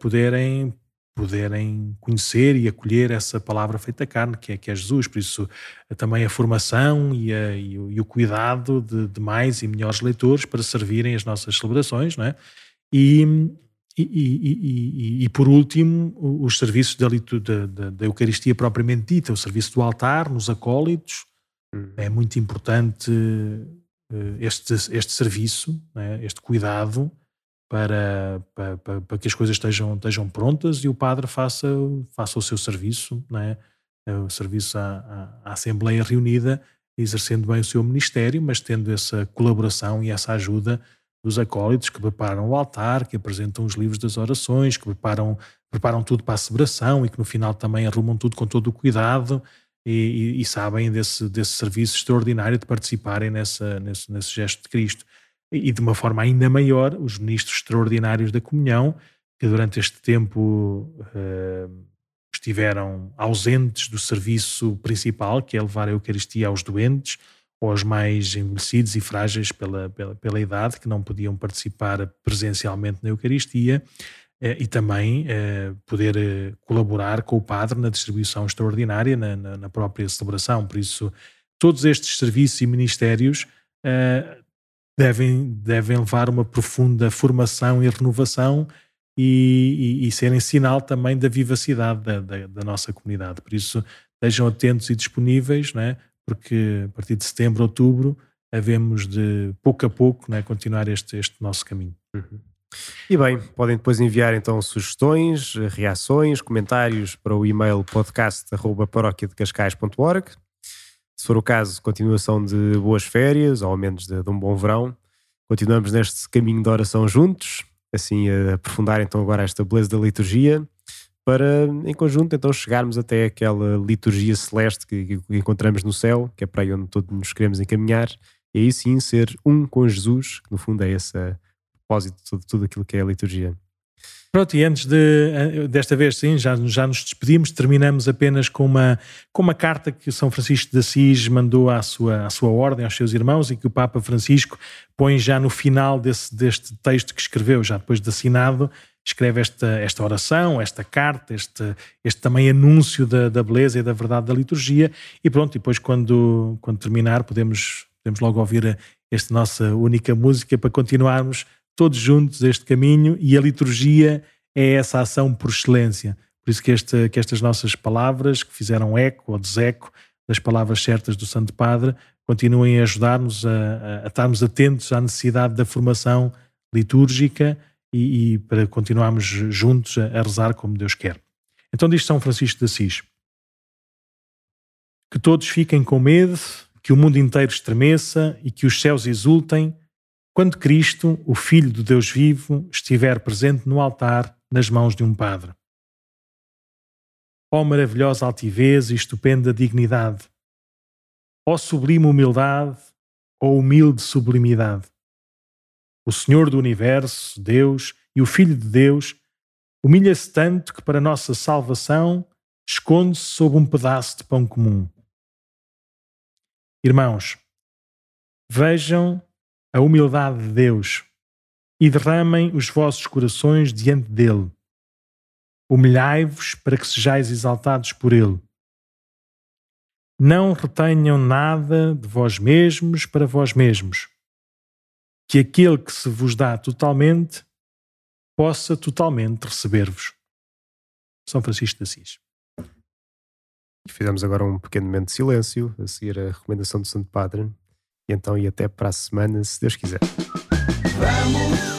S2: poderem, poderem conhecer e acolher essa palavra feita carne, que é, que é Jesus. Por isso, também a formação e, a, e, o, e o, cuidado de, de mais e melhores leitores para servirem as nossas celebrações, não é? E, e, e, e, por último, os serviços da, da, da, Eucaristia propriamente dita, o serviço do altar, nos acólitos, uhum. é muito importante eh, este, este serviço, né, este cuidado para, para, para, que as coisas estejam, estejam prontas e o padre faça, faça o seu serviço, né, o serviço à, à, à Assembleia reunida, exercendo bem o seu ministério, mas tendo essa colaboração e essa ajuda dos acólitos que preparam o altar, que apresentam os livros das orações, que preparam, preparam tudo para a celebração e que no final também arrumam tudo com todo o cuidado e, e, e sabem desse, desse serviço extraordinário de participarem nessa, nesse, nesse gesto de Cristo. E, de uma forma ainda maior, os ministros extraordinários da comunhão, que durante este tempo uh, estiveram ausentes do serviço principal, que é levar a Eucaristia aos doentes ou aos mais envelhecidos e frágeis pela, pela, pela idade, que não podiam participar presencialmente na Eucaristia, eh, e também eh, poder colaborar com o Padre na distribuição extraordinária, na, na, na, própria celebração. Por isso, todos estes serviços e ministérios devem, devem levar uma profunda formação e renovação e, e, e serem sinal também da vivacidade da, da, da, nossa comunidade. Por isso, estejam atentos e disponíveis, não é? porque a partir de setembro, outubro, havemos de pouco a pouco é? continuar este, este nosso caminho.
S1: Uhum. E bem, podem depois enviar então sugestões, reações, comentários para o e-mail podcast.paróquiadecascais.org. Se for o caso, continuação de boas férias, ou ao menos de, de um bom verão. Continuamos neste caminho de oração juntos assim a aprofundar então agora esta beleza da liturgia para em conjunto então chegarmos até aquela liturgia celeste que, que encontramos no céu, que é para aí onde todos nos queremos encaminhar, e aí sim ser um com Jesus, que no fundo é esse propósito de tudo aquilo que é a liturgia.
S2: Pronto, e antes de, eh, desta vez sim, já, já nos despedimos, terminamos apenas com uma, com uma carta que São Francisco de Assis mandou à sua, à sua ordem, aos seus irmãos, e que o Papa Francisco põe já no final desse, deste texto que escreveu, já depois de assinado, escreve esta, esta oração, esta carta, este, este também anúncio da, da beleza e da verdade da liturgia, e pronto, depois quando, quando terminar podemos, podemos logo ouvir esta nossa única música para continuarmos todos juntos este caminho e a liturgia é essa ação por excelência. Por isso que, este, que estas nossas palavras, que fizeram eco ou deseco das palavras certas do Santo Padre, continuem a ajudar-nos a, a, estarmos atentos à necessidade da formação litúrgica e, e para continuarmos juntos a, a rezar como Deus quer. Então diz São Francisco de Assis: Que todos fiquem com medo, que o mundo inteiro estremeça e que os céus exultem quando Cristo, o Filho do Deus vivo, estiver presente no altar nas mãos de um padre. Ó maravilhosa altivez e estupenda dignidade! Ó sublime humildade, ó humilde sublimidade! O Senhor do Universo, Deus e o Filho de Deus, humilha-se tanto que para nossa salvação esconde-se sob um pedaço de pão comum. Irmãos, vejam a humildade de Deus e derramem os vossos corações diante dele. Humilhai-vos para que sejais exaltados por ele. Não retenham nada de vós mesmos para vós mesmos. Que aquele que se vos dá totalmente possa totalmente receber-vos. São Francisco de Assis.
S1: Fizemos agora um pequeno momento de silêncio a seguir a recomendação do Santo Padre e então, e até para a semana, se Deus quiser. Vamos.